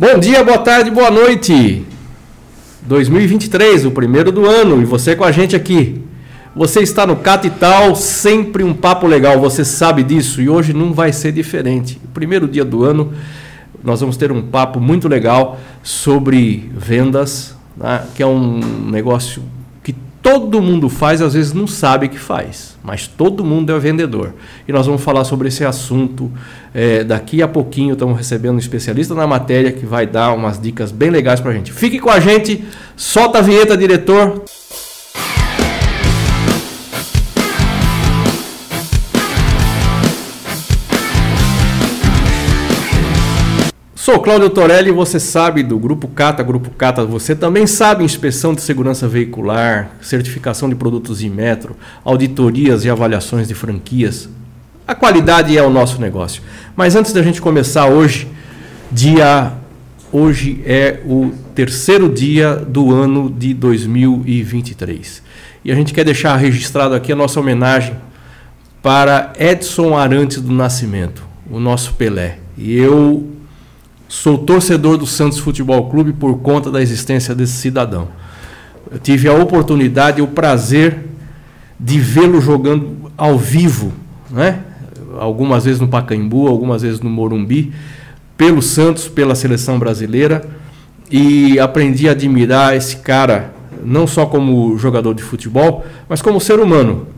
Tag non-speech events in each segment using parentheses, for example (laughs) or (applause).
Bom dia, boa tarde, boa noite. 2023, o primeiro do ano, e você com a gente aqui. Você está no Catital, sempre um papo legal, você sabe disso, e hoje não vai ser diferente. Primeiro dia do ano, nós vamos ter um papo muito legal sobre vendas, né, que é um negócio todo mundo faz, às vezes não sabe que faz, mas todo mundo é vendedor. E nós vamos falar sobre esse assunto é, daqui a pouquinho. Estamos recebendo um especialista na matéria que vai dar umas dicas bem legais para a gente. Fique com a gente, solta a vinheta, diretor. Cláudio Torelli, você sabe do Grupo Cata, Grupo Cata, você também sabe inspeção de segurança veicular, certificação de produtos em metro, auditorias e avaliações de franquias. A qualidade é o nosso negócio. Mas antes da gente começar hoje, dia hoje é o terceiro dia do ano de 2023. E a gente quer deixar registrado aqui a nossa homenagem para Edson Arantes do Nascimento, o nosso Pelé. E eu Sou torcedor do Santos Futebol Clube por conta da existência desse cidadão. Eu tive a oportunidade e o prazer de vê-lo jogando ao vivo, né? algumas vezes no Pacaembu, algumas vezes no Morumbi, pelo Santos, pela seleção brasileira, e aprendi a admirar esse cara, não só como jogador de futebol, mas como ser humano.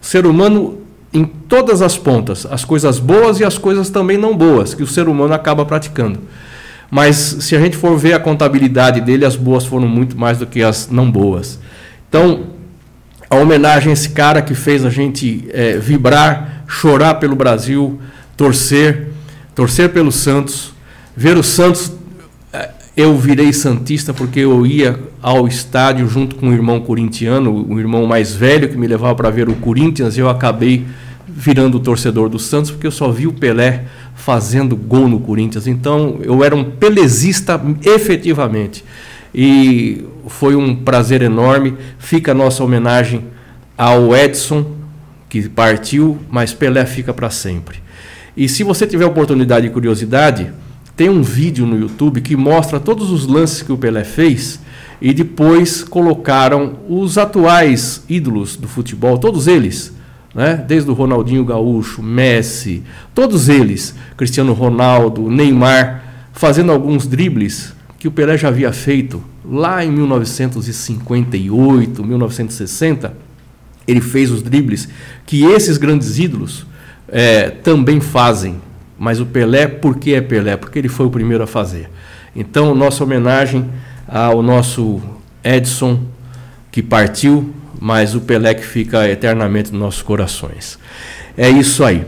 Ser humano em todas as pontas, as coisas boas e as coisas também não boas, que o ser humano acaba praticando. Mas se a gente for ver a contabilidade dele, as boas foram muito mais do que as não boas. Então, a homenagem a esse cara que fez a gente é, vibrar, chorar pelo Brasil, torcer, torcer pelo Santos, ver o Santos. É, eu virei santista porque eu ia ao estádio junto com o irmão corintiano, o irmão mais velho que me levava para ver o Corinthians, eu acabei virando torcedor do Santos, porque eu só vi o Pelé fazendo gol no Corinthians. Então, eu era um pelezista efetivamente. E foi um prazer enorme. Fica a nossa homenagem ao Edson, que partiu, mas Pelé fica para sempre. E se você tiver oportunidade e curiosidade, tem um vídeo no YouTube que mostra todos os lances que o Pelé fez e depois colocaram os atuais ídolos do futebol, todos eles né? desde o Ronaldinho Gaúcho, Messi, todos eles, Cristiano Ronaldo, Neymar, fazendo alguns dribles que o Pelé já havia feito lá em 1958, 1960. Ele fez os dribles que esses grandes ídolos é, também fazem. Mas o Pelé, por que é Pelé? Porque ele foi o primeiro a fazer. Então, nossa homenagem ao nosso Edson, que partiu mas o Pelé que fica eternamente nos nossos corações. É isso aí.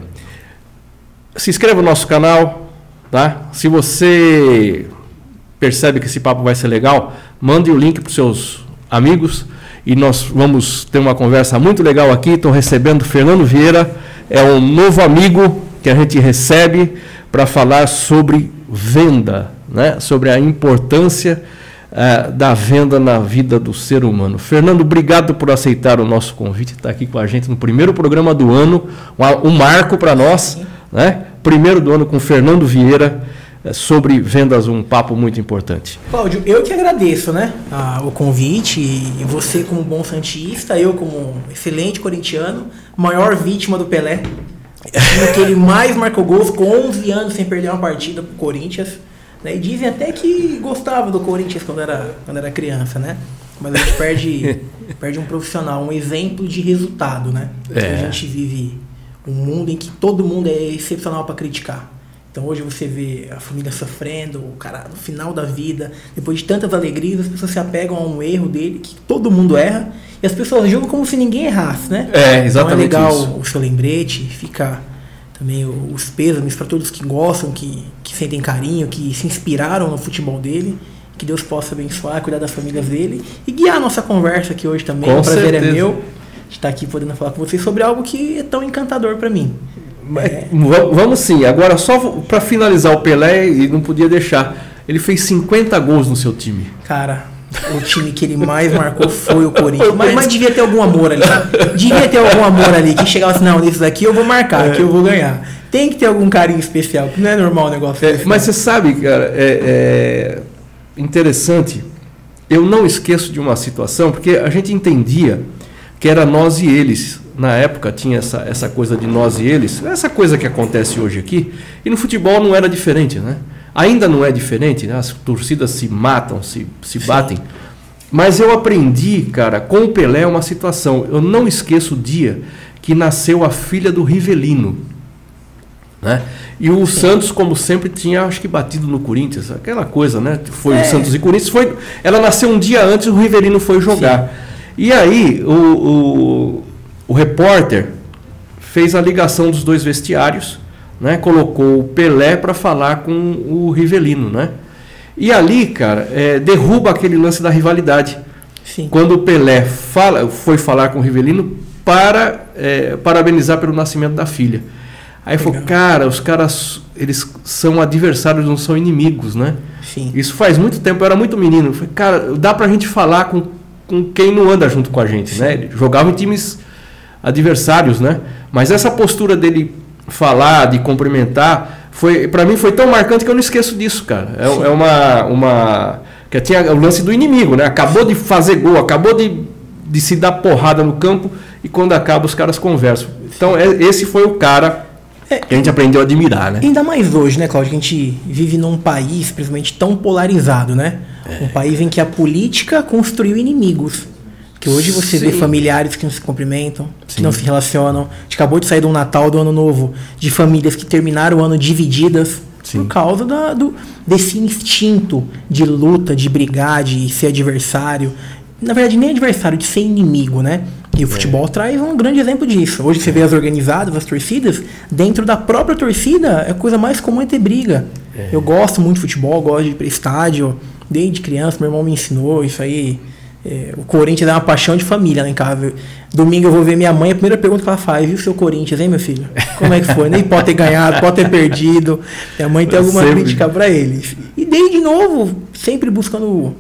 Se inscreva no nosso canal, tá? Se você percebe que esse papo vai ser legal, mande o link para os seus amigos e nós vamos ter uma conversa muito legal aqui. Estou recebendo Fernando Vieira, é um novo amigo que a gente recebe para falar sobre venda, né? sobre a importância uh, da venda na vida do ser humano. Fernando, obrigado por aceitar o nosso convite, estar tá aqui com a gente no primeiro programa do ano, um, um marco para nós, né? Primeiro do ano com Fernando Vieira eh, sobre vendas, um papo muito importante. Cláudio, eu que agradeço, né, a, o convite e você como bom santista, eu como excelente corintiano, maior vítima do Pelé, (laughs) que ele mais marcou gols com 11 anos sem perder uma partida pro Corinthians. Né? E dizem até que gostava do Corinthians quando era, quando era criança, né? Mas a gente perde, (laughs) perde um profissional, um exemplo de resultado, né? É. A gente vive um mundo em que todo mundo é excepcional para criticar. Então hoje você vê a família sofrendo, o cara no final da vida, depois de tantas alegrias, as pessoas se apegam a um erro dele, que todo mundo erra, e as pessoas julgam como se ninguém errasse, né? É, exatamente. Então é legal isso. o seu lembrete, fica também os pêsames para todos que gostam, que, que sentem carinho, que se inspiraram no futebol dele. Que Deus possa abençoar, cuidar das famílias dele e guiar a nossa conversa aqui hoje também. Com o prazer certeza. é meu de estar aqui podendo falar com vocês sobre algo que é tão encantador para mim. É. Vamos sim. Agora, só para finalizar o Pelé, e não podia deixar. Ele fez 50 gols no seu time. Cara, o time que ele mais marcou foi o Corinthians. Mas, mas, devia ter algum amor ali. Devia ter algum amor ali que chegava assim, não, nisso daqui eu vou marcar, é. que eu vou ganhar. tem que ter algum carinho especial, não é normal o negócio. É, mas você sabe, cara, é, é interessante. Eu não esqueço de uma situação, porque a gente entendia que era nós e eles. Na época tinha essa, essa coisa de nós e eles, essa coisa que acontece hoje aqui, e no futebol não era diferente, né? Ainda não é diferente, né? as torcidas se matam, se, se batem. Mas eu aprendi, cara, com o Pelé uma situação. Eu não esqueço o dia que nasceu a filha do Rivelino. Né? E o Santos, como sempre, tinha, acho que batido no Corinthians, aquela coisa, né? Foi é. Santos e Corinthians. Foi, ela nasceu um dia antes, o Rivelino foi jogar. Sim. E aí, o, o, o repórter fez a ligação dos dois vestiários, né? colocou o Pelé para falar com o Rivelino. Né? E ali, cara, é, derruba aquele lance da rivalidade. Sim. Quando o Pelé fala, foi falar com o Rivelino para é, parabenizar pelo nascimento da filha. Aí falou, cara, os caras, eles são adversários, não são inimigos, né? Sim. Isso faz muito tempo, eu era muito menino. Falei, cara, dá pra gente falar com, com quem não anda junto com a gente, Sim. né? Ele jogava em times adversários, né? Mas essa postura dele falar, de cumprimentar, foi para mim foi tão marcante que eu não esqueço disso, cara. É, é uma, uma que tinha o lance do inimigo, né? Acabou de fazer gol, acabou de, de se dar porrada no campo e quando acaba os caras conversam. Então é, esse foi o cara é, que a gente aprendeu a admirar, né? Ainda mais hoje, né, Cláudio? A gente vive num país, principalmente, tão polarizado, né? É. Um país em que a política construiu inimigos. Que hoje você Sim. vê familiares que não se cumprimentam, Sim. que não se relacionam. A gente acabou de sair do Natal, do Ano Novo, de famílias que terminaram o ano divididas Sim. por causa da, do, desse instinto de luta, de brigar, de ser adversário. Na verdade, nem adversário, de ser inimigo, né? E o futebol é. traz um grande exemplo disso. Hoje você vê as organizadas, as torcidas, dentro da própria torcida, é a coisa mais comum é ter briga. É. Eu gosto muito de futebol, gosto de ir para estádio. Desde criança, meu irmão me ensinou isso aí. É, o Corinthians é uma paixão de família lá em casa. Domingo eu vou ver minha mãe, a primeira pergunta que ela faz, viu o seu Corinthians, hein, meu filho? Como é que foi? Nem pode ter ganhado, pode ter perdido. Minha mãe tem alguma sempre. crítica para eles. E desde novo, sempre buscando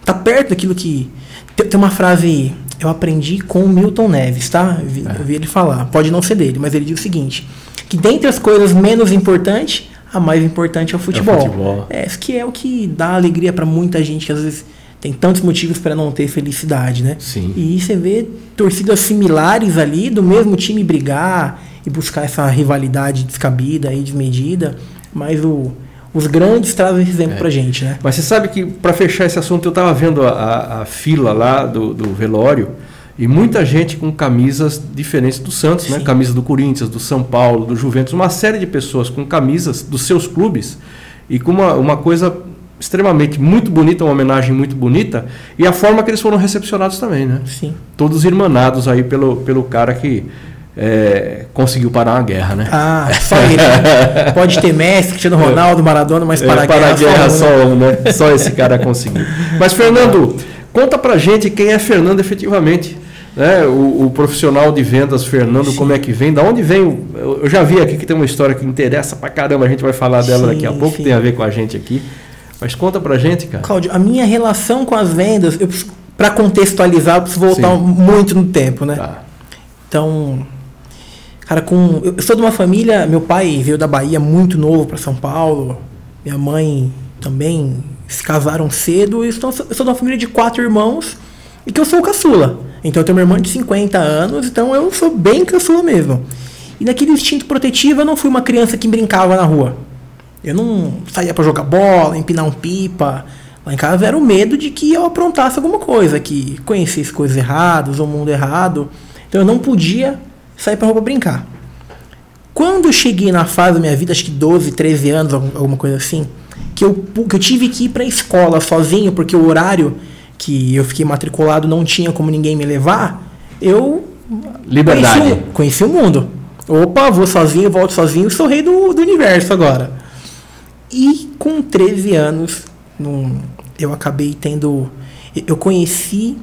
estar tá perto daquilo que. Tem, tem uma frase eu aprendi com o Milton Neves, tá? Eu vi, é. eu vi, ele falar. Pode não ser dele, mas ele diz o seguinte: que dentre as coisas menos importantes, a mais importante é o futebol. É, o futebol. é que é o que dá alegria para muita gente que às vezes tem tantos motivos para não ter felicidade, né? Sim. E você vê torcidas similares ali do mesmo time brigar e buscar essa rivalidade descabida e desmedida, mas o os grandes trazem esse exemplo é. pra gente, né? Mas você sabe que, para fechar esse assunto, eu estava vendo a, a, a, fila lá do, do, velório e muita gente com camisas diferentes do Santos, né? Sim. né? Camisa do Corinthians, do São Paulo, do Juventus, uma série de pessoas com camisas dos seus clubes e com uma, uma coisa extremamente muito bonita, uma homenagem muito bonita, e a forma que eles foram recepcionados também, né? Sim. Todos irmanados aí pelo, pelo cara que é, conseguiu parar uma guerra, né? Ah, só ele. Né? (laughs) Pode ter Messi, Cristiano Ronaldo, Maradona, mas para é, a para guerra, a guerra só, um, né? Só esse cara conseguiu. Mas Fernando, conta pra gente quem é Fernando efetivamente. Né? O, o profissional de vendas, Fernando, Sim. como é que vem? Da onde vem? Eu já vi aqui que tem uma história que interessa pra caramba, a gente vai falar dela sim, daqui a pouco, sim. tem a ver com a gente aqui. Mas conta pra gente, cara. Cláudio, a minha relação com as vendas, para contextualizar, eu preciso voltar sim. muito no tempo, né? Tá. Então, Cara, com. Eu sou de uma família. Meu pai veio da Bahia muito novo para São Paulo. Minha mãe também se casaram cedo. Eu sou, eu sou de uma família de quatro irmãos e que eu sou o caçula. Então eu tenho uma irmã de 50 anos, então eu sou bem caçula mesmo. E naquele instinto protetivo eu não fui uma criança que brincava na rua. Eu não saía para jogar bola, empinar um pipa. Lá em casa era o medo de que eu aprontasse alguma coisa, que conhecesse coisas erradas, o mundo errado. Então eu não podia sair pra rua pra brincar. Quando eu cheguei na fase da minha vida, acho que 12, 13 anos, alguma coisa assim, que eu, que eu tive que ir pra escola sozinho, porque o horário que eu fiquei matriculado não tinha como ninguém me levar, eu. Liberdade. Conheci, conheci o mundo. Opa, vou sozinho, volto sozinho, sou rei do, do universo agora. E com 13 anos, num, eu acabei tendo. Eu conheci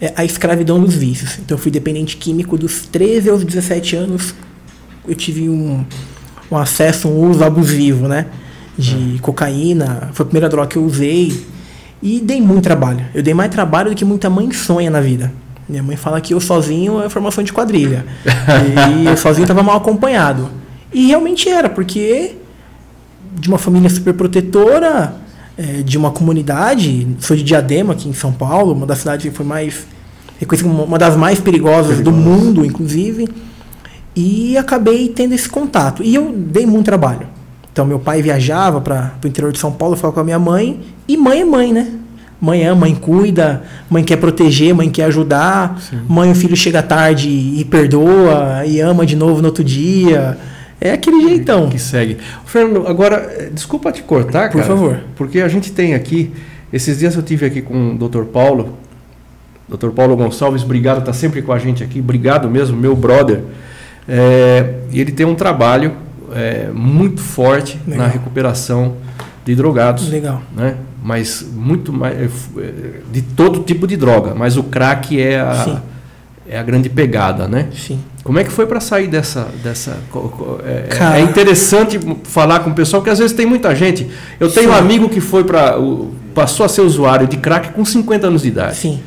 é a escravidão dos vícios. Então eu fui dependente químico dos 13 aos 17 anos. Eu tive um, um acesso, um uso abusivo, né? De hum. cocaína. Foi a primeira droga que eu usei. E dei muito trabalho. Eu dei mais trabalho do que muita mãe sonha na vida. Minha mãe fala que eu sozinho é formação de quadrilha. (laughs) e eu sozinho estava mal acompanhado. E realmente era, porque de uma família super protetora, é, de uma comunidade, sou de Diadema, aqui em São Paulo, uma das cidades que foi mais reconhecida como uma das mais perigosas Perigoso. do mundo, inclusive, e acabei tendo esse contato. E eu dei muito trabalho. Então, meu pai viajava para o interior de São Paulo, falava com a minha mãe, e mãe é mãe, né? Mãe ama, mãe cuida, mãe quer proteger, mãe quer ajudar. Sim. Mãe, o filho chega tarde e perdoa, e ama de novo no outro dia. É aquele jeitão. Que segue. Fernando, agora, eh, desculpa te cortar, Por cara. Por favor. Porque a gente tem aqui, esses dias eu tive aqui com o Dr. Paulo, Dr. Paulo Gonçalves, obrigado, está sempre com a gente aqui, obrigado mesmo, meu brother. É, ele tem um trabalho é, muito forte Legal. na recuperação de drogados. Legal. Né? Mas muito mais. De todo tipo de droga. Mas o crack é a, é a grande pegada, né? Sim. Como é que foi para sair dessa. dessa é, é, interessante falar com o pessoal, porque às vezes tem muita gente. Eu tenho Sim. um amigo que foi para. passou a ser usuário de crack com 50 anos de idade. Sim.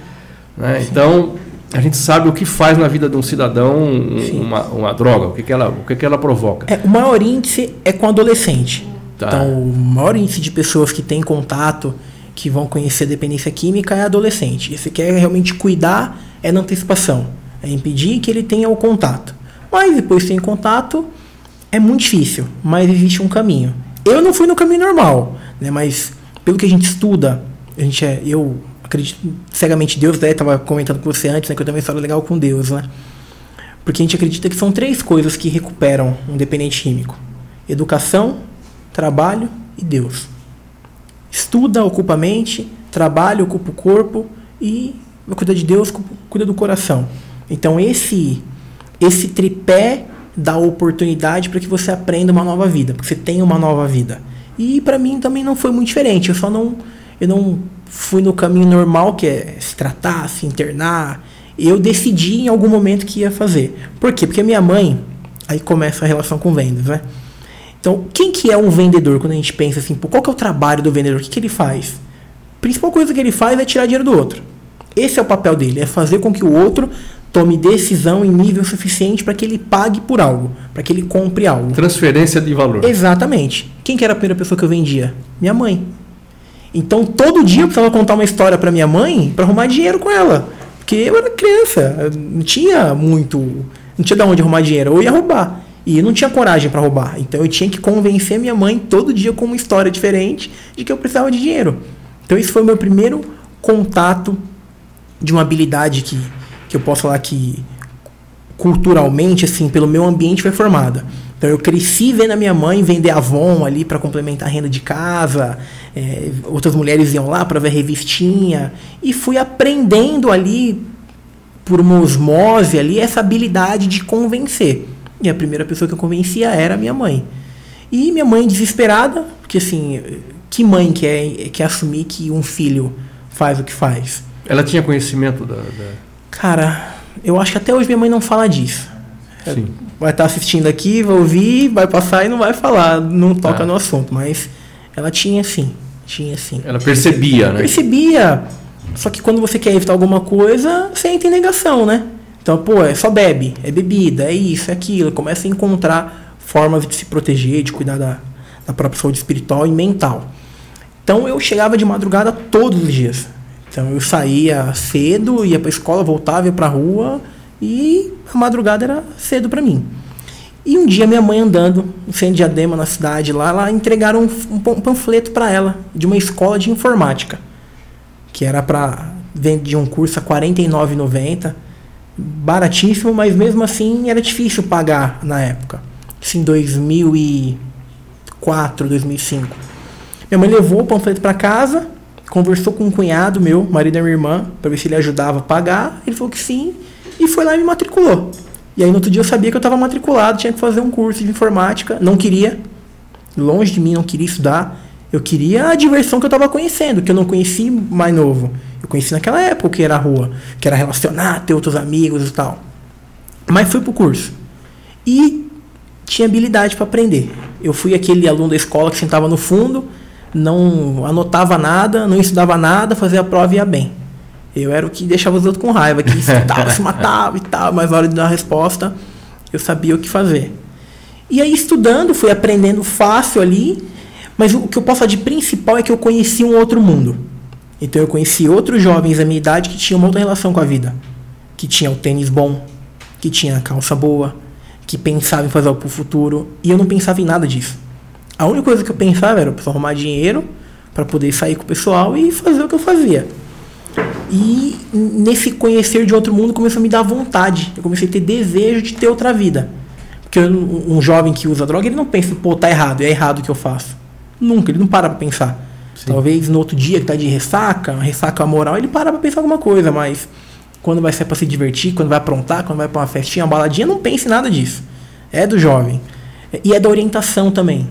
Né? Sim. Então, a gente sabe o que faz na vida de um cidadão uma, uma, droga, o que, que, ela, o que, que ela provoca. É, o maior índice é com adolescente. Tá. Então, o maior índice de pessoas que têm contato, que vão conhecer dependência química, é adolescente. E se quer realmente cuidar, é na antecipação. É impedir que ele tenha o contato. Mas depois tem contato, é muito difícil. Mas existe um caminho. Eu não fui no caminho normal, né? mas pelo que a gente estuda, a gente é, eu acredito cegamente Deus, né? Tava comentando com você antes, né? Que eu também falo legal com Deus, né? Porque a gente acredita que são três coisas que recuperam um dependente químico: educação, trabalho e Deus. Estuda, ocupa a mente, trabalha, ocupa o corpo e cuida de Deus, cuida do coração. Então esse esse tripé dá oportunidade para que você aprenda uma nova vida, porque você tem uma nova vida. E para mim também não foi muito diferente. Eu só não eu não fui no caminho normal, que é se tratar, se internar. Eu decidi em algum momento que ia fazer. Por quê? Porque minha mãe, aí começa a relação com vendas, né? Então, quem que é um vendedor quando a gente pensa assim, qual que é o trabalho do vendedor? O que, que ele faz? A principal coisa que ele faz é tirar dinheiro do outro. Esse é o papel dele, é fazer com que o outro tome decisão em nível suficiente para que ele pague por algo, para que ele compre algo. Transferência de valor. Exatamente. Quem que era a primeira pessoa que eu vendia? Minha mãe. Então todo dia eu precisava contar uma história para minha mãe para arrumar dinheiro com ela. Porque eu era criança, não tinha muito, não tinha de onde arrumar dinheiro, eu ia roubar. E eu não tinha coragem para roubar. Então eu tinha que convencer minha mãe todo dia com uma história diferente de que eu precisava de dinheiro. Então esse foi o meu primeiro contato de uma habilidade que, que eu posso falar que culturalmente, assim, pelo meu ambiente foi formada. Então eu cresci vendo a minha mãe vender Avon ali para complementar a renda de casa. É, outras mulheres iam lá para ver revistinha. E fui aprendendo ali, por uma osmose ali, essa habilidade de convencer. E a primeira pessoa que eu convencia era minha mãe. E minha mãe desesperada, porque assim, que mãe quer, quer assumir que um filho faz o que faz? Ela tinha conhecimento da... da... Cara, eu acho que até hoje minha mãe não fala disso. Sim vai estar tá assistindo aqui, vai ouvir, vai passar e não vai falar, não toca ah. no assunto. Mas ela tinha sim, tinha sim. Ela percebia, né? Percebia. Só que quando você quer evitar alguma coisa, você entra em negação, né? Então, pô, é só bebe, é bebida, é isso, é aquilo. Começa a encontrar formas de se proteger, de cuidar da, da própria saúde espiritual e mental. Então eu chegava de madrugada todos os dias. Então eu saía cedo, ia para escola, voltava, ia para rua e a madrugada era cedo para mim. E um dia minha mãe andando de Diadema, na cidade lá, lá entregaram um, um panfleto para ela de uma escola de informática, que era para vender um curso a R$ 49,90, baratíssimo, mas mesmo assim era difícil pagar na época. Isso em 2004, 2005. Minha mãe levou o panfleto para casa, conversou com um cunhado meu, marido da minha irmã, para ver se ele ajudava a pagar. Ele falou que sim e foi lá e me matriculou. E aí no outro dia eu sabia que eu estava matriculado, tinha que fazer um curso de informática, não queria, longe de mim, não queria estudar. Eu queria a diversão que eu estava conhecendo, que eu não conheci mais novo. Eu conheci naquela época que era a rua, que era relacionar, ter outros amigos e tal. Mas fui pro curso. E tinha habilidade para aprender. Eu fui aquele aluno da escola que sentava no fundo, não anotava nada, não estudava nada, fazia a prova e ia bem. Eu era o que deixava os outros com raiva, que (laughs) se matava, se matava e tal, mas na hora de dar a resposta, eu sabia o que fazer. E aí, estudando, fui aprendendo fácil ali. Mas o que eu posso falar de principal é que eu conheci um outro mundo. Então, eu conheci outros jovens da minha idade que tinham uma outra relação com a vida. Que tinha o tênis bom, que tinha a calça boa, que pensava em fazer algo pro futuro. E eu não pensava em nada disso. A única coisa que eu pensava era eu arrumar dinheiro para poder sair com o pessoal e fazer o que eu fazia. E nesse conhecer de outro mundo começou a me dar vontade. Eu comecei a ter desejo de ter outra vida. Porque um jovem que usa droga, ele não pensa, pô, tá errado, é errado o que eu faço. Nunca, ele não para pra pensar. Sim. Talvez no outro dia que tá de ressaca, ressaca moral, ele para pra pensar alguma coisa, mas quando vai ser para se divertir, quando vai aprontar, quando vai para uma festinha, uma baladinha, não pense nada disso. É do jovem. E é da orientação também.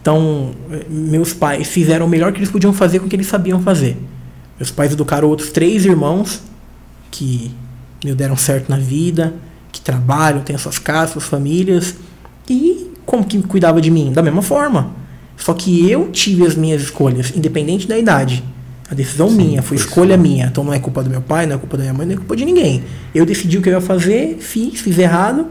Então, meus pais fizeram o melhor que eles podiam fazer com o que eles sabiam fazer. Meus pais educaram outros três irmãos que me deram certo na vida, que trabalham, têm suas casas, suas famílias. E como que cuidava de mim? Da mesma forma. Só que eu tive as minhas escolhas, independente da idade. A decisão Sim, minha, foi escolha sim. minha. Então não é culpa do meu pai, não é culpa da minha mãe, não é culpa de ninguém. Eu decidi o que eu ia fazer, fiz, fiz errado.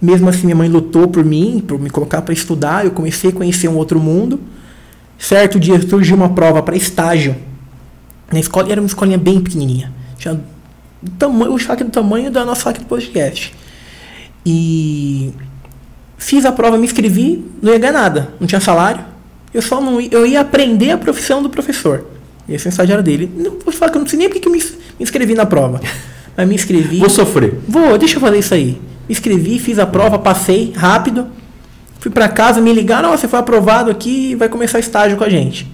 Mesmo assim, minha mãe lutou por mim, por me colocar para estudar. Eu comecei a conhecer um outro mundo. Certo dia surgiu uma prova para estágio na escola, era uma escolinha bem pequenininha. Tinha o, tamanho, o do tamanho da nossa aqui do podcast. E fiz a prova, me inscrevi, não ia ganhar nada, não tinha salário. Eu só não ia, eu ia aprender a profissão do professor. Esse é o estagiário dele. Não, vou falar que eu não sei nem porque que eu me, me inscrevi na prova. Mas me inscrevi. Vou sofrer. Vou, deixa eu fazer isso aí. Me inscrevi, fiz a prova, passei rápido. Fui para casa, me ligaram, oh, você foi aprovado aqui vai começar estágio com a gente.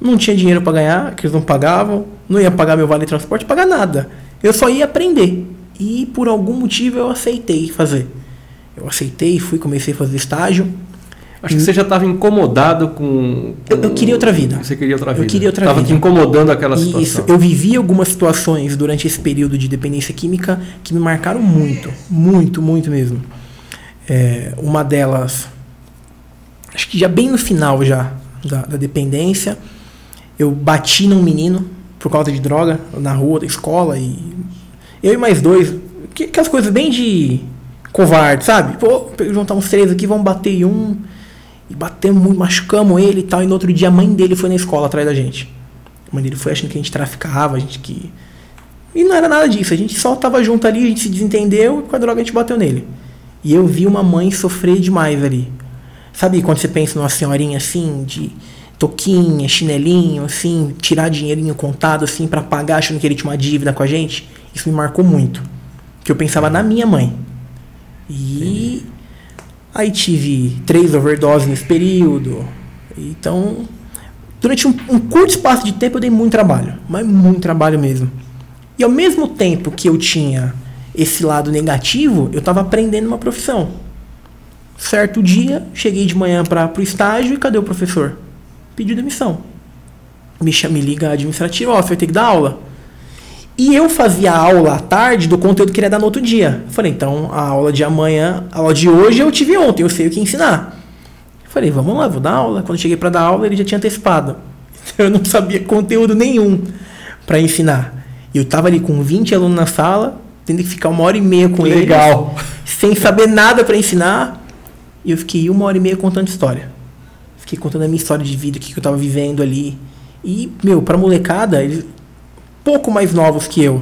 Não tinha dinheiro para ganhar, que eles não pagavam, não ia pagar meu vale de transporte, pagar nada. Eu só ia aprender. E por algum motivo eu aceitei fazer. Eu aceitei, fui, comecei a fazer estágio. Acho que você já estava incomodado com. com... Eu, eu, queria outra vida. Você queria outra vida. Eu queria outra tava vida. Estava te incomodando aquela situação. Isso. Eu vivi algumas situações durante esse período de dependência química que me marcaram muito. Muito, muito mesmo. É, uma delas, acho que já bem no final já da, da dependência, eu bati num menino por causa de droga na rua da escola e eu e mais dois, que, aquelas coisas bem de covarde, sabe? Pô, juntar uns três aqui, vamos bater em um e batemos muito, machucamos ele e tal. E no outro dia a mãe dele foi na escola atrás da gente. A mãe dele foi achando que a gente traficava, a gente que. E não era nada disso, a gente só tava junto ali, a gente se desentendeu e com a droga a gente bateu nele. E eu vi uma mãe sofrer demais ali. Sabe quando você pensa numa senhorinha assim, de toquinha, chinelinho, assim, tirar dinheirinho contado, assim, para pagar, achando que ele tinha uma dívida com a gente, isso me marcou muito. Que eu pensava na minha mãe. E aí tive três overdoses nesse período. Então, durante um, um curto espaço de tempo eu dei muito trabalho, mas muito trabalho mesmo. E ao mesmo tempo que eu tinha esse lado negativo, eu estava aprendendo uma profissão. Certo dia, cheguei de manhã para o estágio e cadê o professor? pediu demissão. Me, me liga a administrativa, ó, você vai ter que dar aula. E eu fazia aula à tarde do conteúdo que queria dar no outro dia. Eu falei, então a aula de amanhã, a aula de hoje eu tive ontem, eu sei o que ensinar. Eu falei, vamos lá, vou dar aula. Quando cheguei para dar aula, ele já tinha antecipado. (laughs) Eu não sabia conteúdo nenhum para ensinar. E eu tava ali com 20 alunos na sala, tendo que ficar uma hora e meia com eles. Legal. Sem saber nada para ensinar. E eu fiquei uma hora e meia contando história. Fiquei contando a minha história de vida, o que, que eu tava vivendo ali. E, meu, pra molecada, eles pouco mais novos que eu,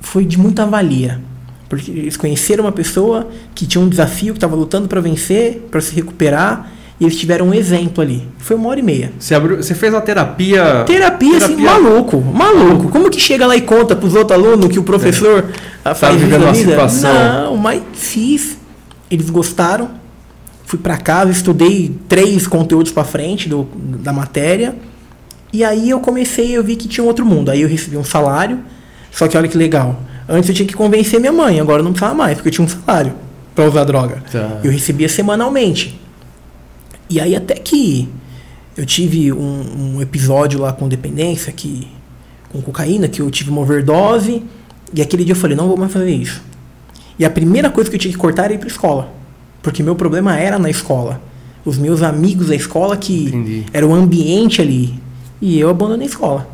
foi de muita valia. Porque eles conheceram uma pessoa que tinha um desafio, que estava lutando para vencer, para se recuperar, e eles tiveram um exemplo ali. Foi uma hora e meia. Você, abriu, você fez uma terapia. Terapia, assim, terapia... assim, maluco, maluco. Como que chega lá e conta pros outros alunos que o professor é. faz vivendo uma situação. Não, mas fiz. Eles gostaram fui para casa, estudei três conteúdos para frente do, da matéria. E aí eu comecei, eu vi que tinha um outro mundo. Aí eu recebi um salário. Só que olha que legal. Antes eu tinha que convencer minha mãe, agora eu não precisava mais, porque eu tinha um salário para usar droga. Tá. Eu recebia semanalmente. E aí até que eu tive um, um, episódio lá com dependência, que, com cocaína, que eu tive uma overdose. E aquele dia eu falei, não vou mais fazer isso. E a primeira coisa que eu tinha que cortar era ir pra escola. Porque meu problema era na escola. Os meus amigos da escola que Entendi. era o ambiente ali. E eu abandonei a escola.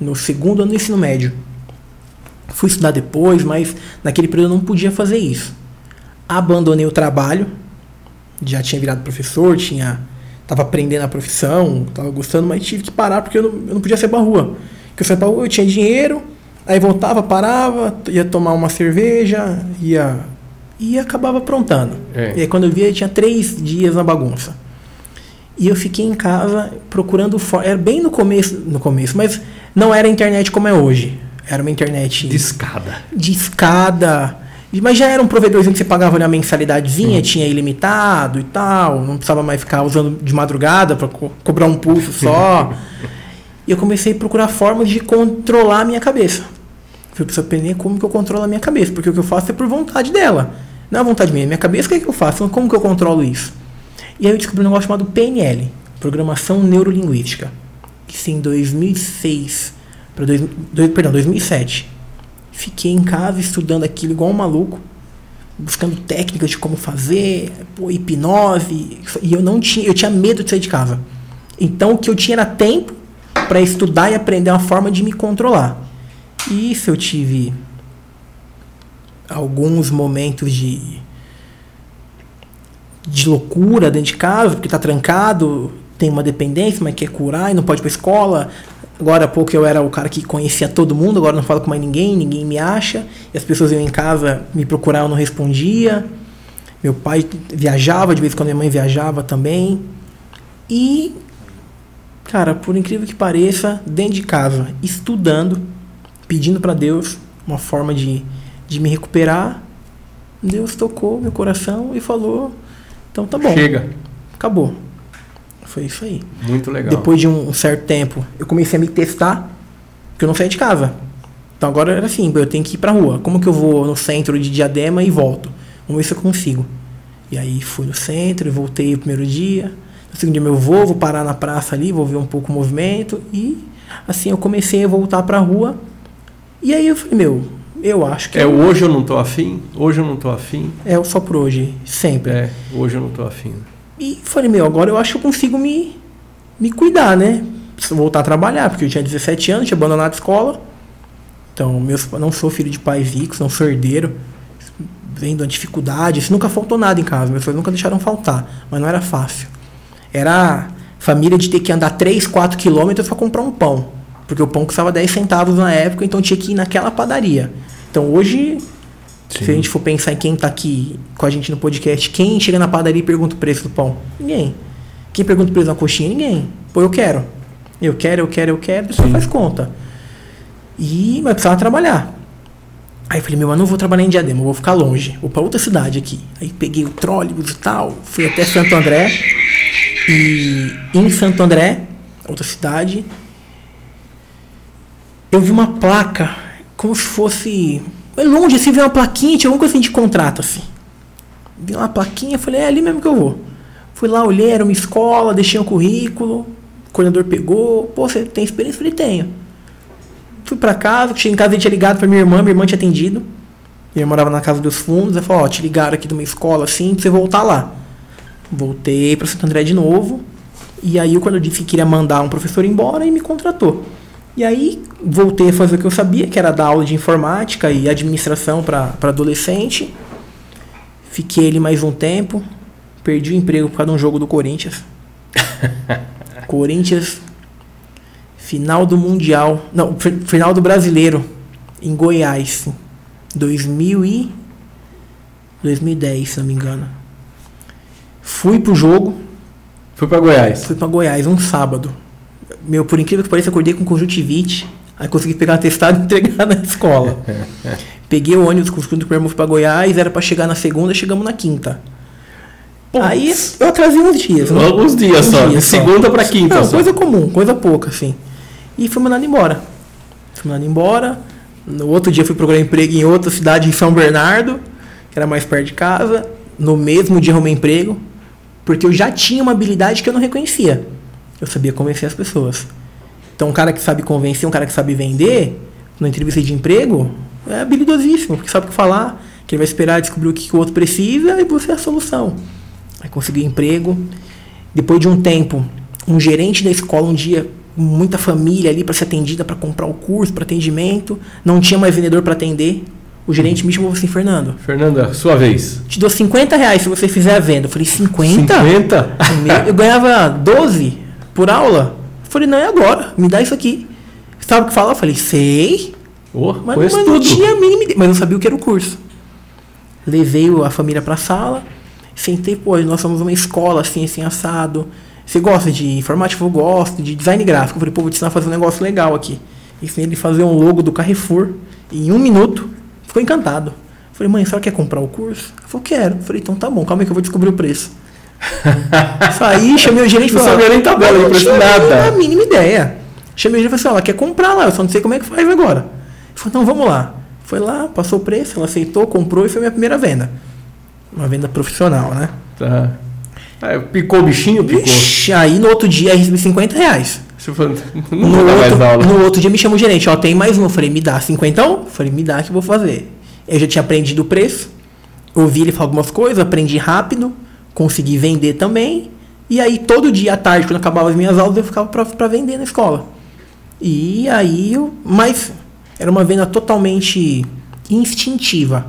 No segundo ano do ensino médio. Fui estudar depois, mas naquele período eu não podia fazer isso. Abandonei o trabalho. já tinha virado professor, tinha tava aprendendo a profissão, tava gostando, mas tive que parar porque eu não, eu não podia sair pra rua. Porque eu saía pra rua, eu tinha dinheiro, aí voltava, parava, ia tomar uma cerveja, ia e acabava aprontando. É. E aí quando eu via, eu tinha três dias na bagunça. E eu fiquei em casa procurando Era bem no começo, no começo, mas não era a internet como é hoje. Era uma internet De escada. de escada. Mas já era um provedorzinho que você pagava ali uma mensalidadezinha, tinha ilimitado e tal. Não precisava mais ficar usando de madrugada para cobrar um pulso só. (laughs) e eu comecei a procurar formas de controlar a minha cabeça. Eu preciso aprender como que eu controlo a minha cabeça, porque o que eu faço é por vontade dela. Não é vontade minha, minha cabeça o que, é que eu faço? Como que eu controlo isso? E aí eu descobri um negócio chamado PNL, Programação Neurolinguística. Isso em 2006, para perdão, 2007. Fiquei em casa estudando aquilo igual um maluco, buscando técnicas de como fazer, pô, hipnose, e eu não tinha, eu tinha medo de sair de casa. Então o que eu tinha era tempo para estudar e aprender uma forma de me controlar. E isso eu tive alguns momentos de de loucura dentro de casa, porque tá trancado, tem uma dependência, mas quer curar e não pode ir pra escola. Agora há pouco eu era o cara que conhecia todo mundo, agora não falo com mais ninguém, ninguém me acha. E as pessoas iam em casa me procurar, eu não respondia. Meu pai viajava, de vez em quando minha mãe viajava também. E, cara, por incrível que pareça, dentro de casa, estudando, pedindo para Deus uma forma de, de me recuperar, Deus tocou meu coração e falou: então tá bom, Chega. acabou. Foi isso aí. Muito legal. Depois de um certo tempo, eu comecei a me testar, porque eu não saía de casa. Então agora era assim, eu tenho que ir pra rua. Como que eu vou no centro de Diadema e volto? Vamos ver se eu consigo. E aí fui no centro e voltei o primeiro dia. No segundo dia eu vou, vou parar na praça ali, vou ver um pouco o movimento. E assim eu comecei a voltar pra rua. E aí eu falei, meu, eu acho que É hoje eu não tô afim, hoje eu não tô afim. é só por hoje, sempre. É, hoje eu não tô afim. E falei, meu, agora eu acho que eu consigo me, me cuidar, né? Preciso voltar a trabalhar, porque eu tinha 17 anos, tinha abandonado a escola. Então, meus, não sou filho de pais ricos, não sou herdeiro. Vendo a dificuldade, isso nunca faltou nada em casa, meus pais nunca deixaram faltar, mas não era fácil. Era família de ter que andar 3, 4 quilômetros para comprar um pão. Porque o pão custava 10 centavos na época, então tinha que ir naquela padaria. Então hoje se a gente for pensar em quem tá aqui com a gente no podcast, quem chega na padaria e pergunta o preço do pão? Ninguém. Quem pergunta o preço da coxinha? Ninguém. Pô, eu quero. Eu quero, eu quero, eu quero, depois Sim. faz conta. E mas precisava trabalhar. Aí eu falei, meu, eu não vou trabalhar em Diadema, eu vou ficar longe. Vou pra outra cidade aqui. Aí peguei o trólebus e tal, fui até Santo André. E em Santo André, outra cidade, eu vi uma placa, como se fosse. é Longe, assim, vi uma plaquinha, tinha alguma coisa assim de contrato, assim. Vi uma plaquinha, falei, é ali mesmo que eu vou. Fui lá, olhei, era uma escola, deixei um currículo, o coordenador pegou, pô, você tem experiência? Falei, tenho. Fui pra casa, cheguei em casa, ele tinha ligado pra minha irmã, minha irmã tinha atendido. Minha irmã morava na casa dos fundos, ela falou, ó, te ligaram aqui de uma escola assim, pra você voltar lá. Voltei pra Santo André de novo. E aí, quando eu disse que queria mandar um professor embora, e me contratou. E aí, voltei a fazer o que eu sabia, que era dar aula de informática e administração para adolescente. Fiquei ali mais um tempo. Perdi o emprego por causa de um jogo do Corinthians. (laughs) Corinthians, final do Mundial. Não, fi- final do Brasileiro, em Goiás. 2000 e 2010, se não me engano. Fui pro jogo, Fui pra Goiás. Fui pra Goiás um sábado. Meu, por incrível que pareça, acordei com conjuntivite. Aí consegui pegar um atestado e (laughs) entregar na escola. Peguei o ônibus com os fui pra Goiás, era pra chegar na segunda, chegamos na quinta. Aí eu atrasei uns dias. né? Uns dias só, de segunda pra quinta Não, só. coisa comum, coisa pouca, assim. E fui mandado embora. Fui mandado embora. No outro dia fui procurar emprego em outra cidade, em São Bernardo, que era mais perto de casa. No mesmo dia arrumei emprego, porque eu já tinha uma habilidade que eu não reconhecia. Eu sabia convencer as pessoas. Então, um cara que sabe convencer, um cara que sabe vender, na entrevista de emprego, é habilidosíssimo, porque sabe o que falar, que ele vai esperar descobrir o que o outro precisa e você é a solução. Aí consegui emprego. Depois de um tempo, um gerente da escola, um dia, muita família ali para ser atendida, para comprar o curso, para atendimento. Não tinha mais vendedor para atender. O gerente me chamou assim, Fernando, Fernanda, sua vez. te dou 50 reais se você fizer a venda. Eu falei, 50? 50? Eu ganhava 12 por aula. Eu falei, não, é agora, me dá isso aqui. Sabe o que fala? Eu falei, sei. Oh, Mas, mas não tudo. tinha a mínima ideia, mas não sabia o que era o curso. Levei a família pra sala, sentei, pô, nós somos uma escola assim, assim, assado. Você gosta de informática? Eu gosto, de design gráfico. Eu falei, pô, vou te ensinar a fazer um negócio legal aqui. Ensinei ele a fazer um logo do Carrefour em um minuto. Ficou encantado. Eu Falei, mãe, a senhora quer comprar o curso? Ela falou, quero. Eu Falei, então tá bom, calma aí que eu vou descobrir o preço. Saí, chamei o gerente e Não falei, sabia nem tabela, "Eu não preço tinha nada." a mínima ideia. Chamei o gerente e falei assim, ela quer comprar lá, eu só não sei como é que faz agora. Falou, então vamos lá. Foi lá, passou o preço, ela aceitou, comprou e foi minha primeira venda. Uma venda profissional, né? Tá. Ah, picou o bichinho? Picou. Ixi, aí no outro dia recebi 50 reais. Você falou, não No dar mais outro, aula. no outro dia me chamou o gerente, ó, tem mais um. Eu falei, me dá 50? Eu falei, me dá que eu vou fazer. Eu já tinha aprendido o preço, ouvi ele falar algumas coisas, aprendi rápido, consegui vender também. E aí todo dia à tarde, quando acabava as minhas aulas, eu ficava pra vender na escola. E aí eu. Mas era uma venda totalmente instintiva.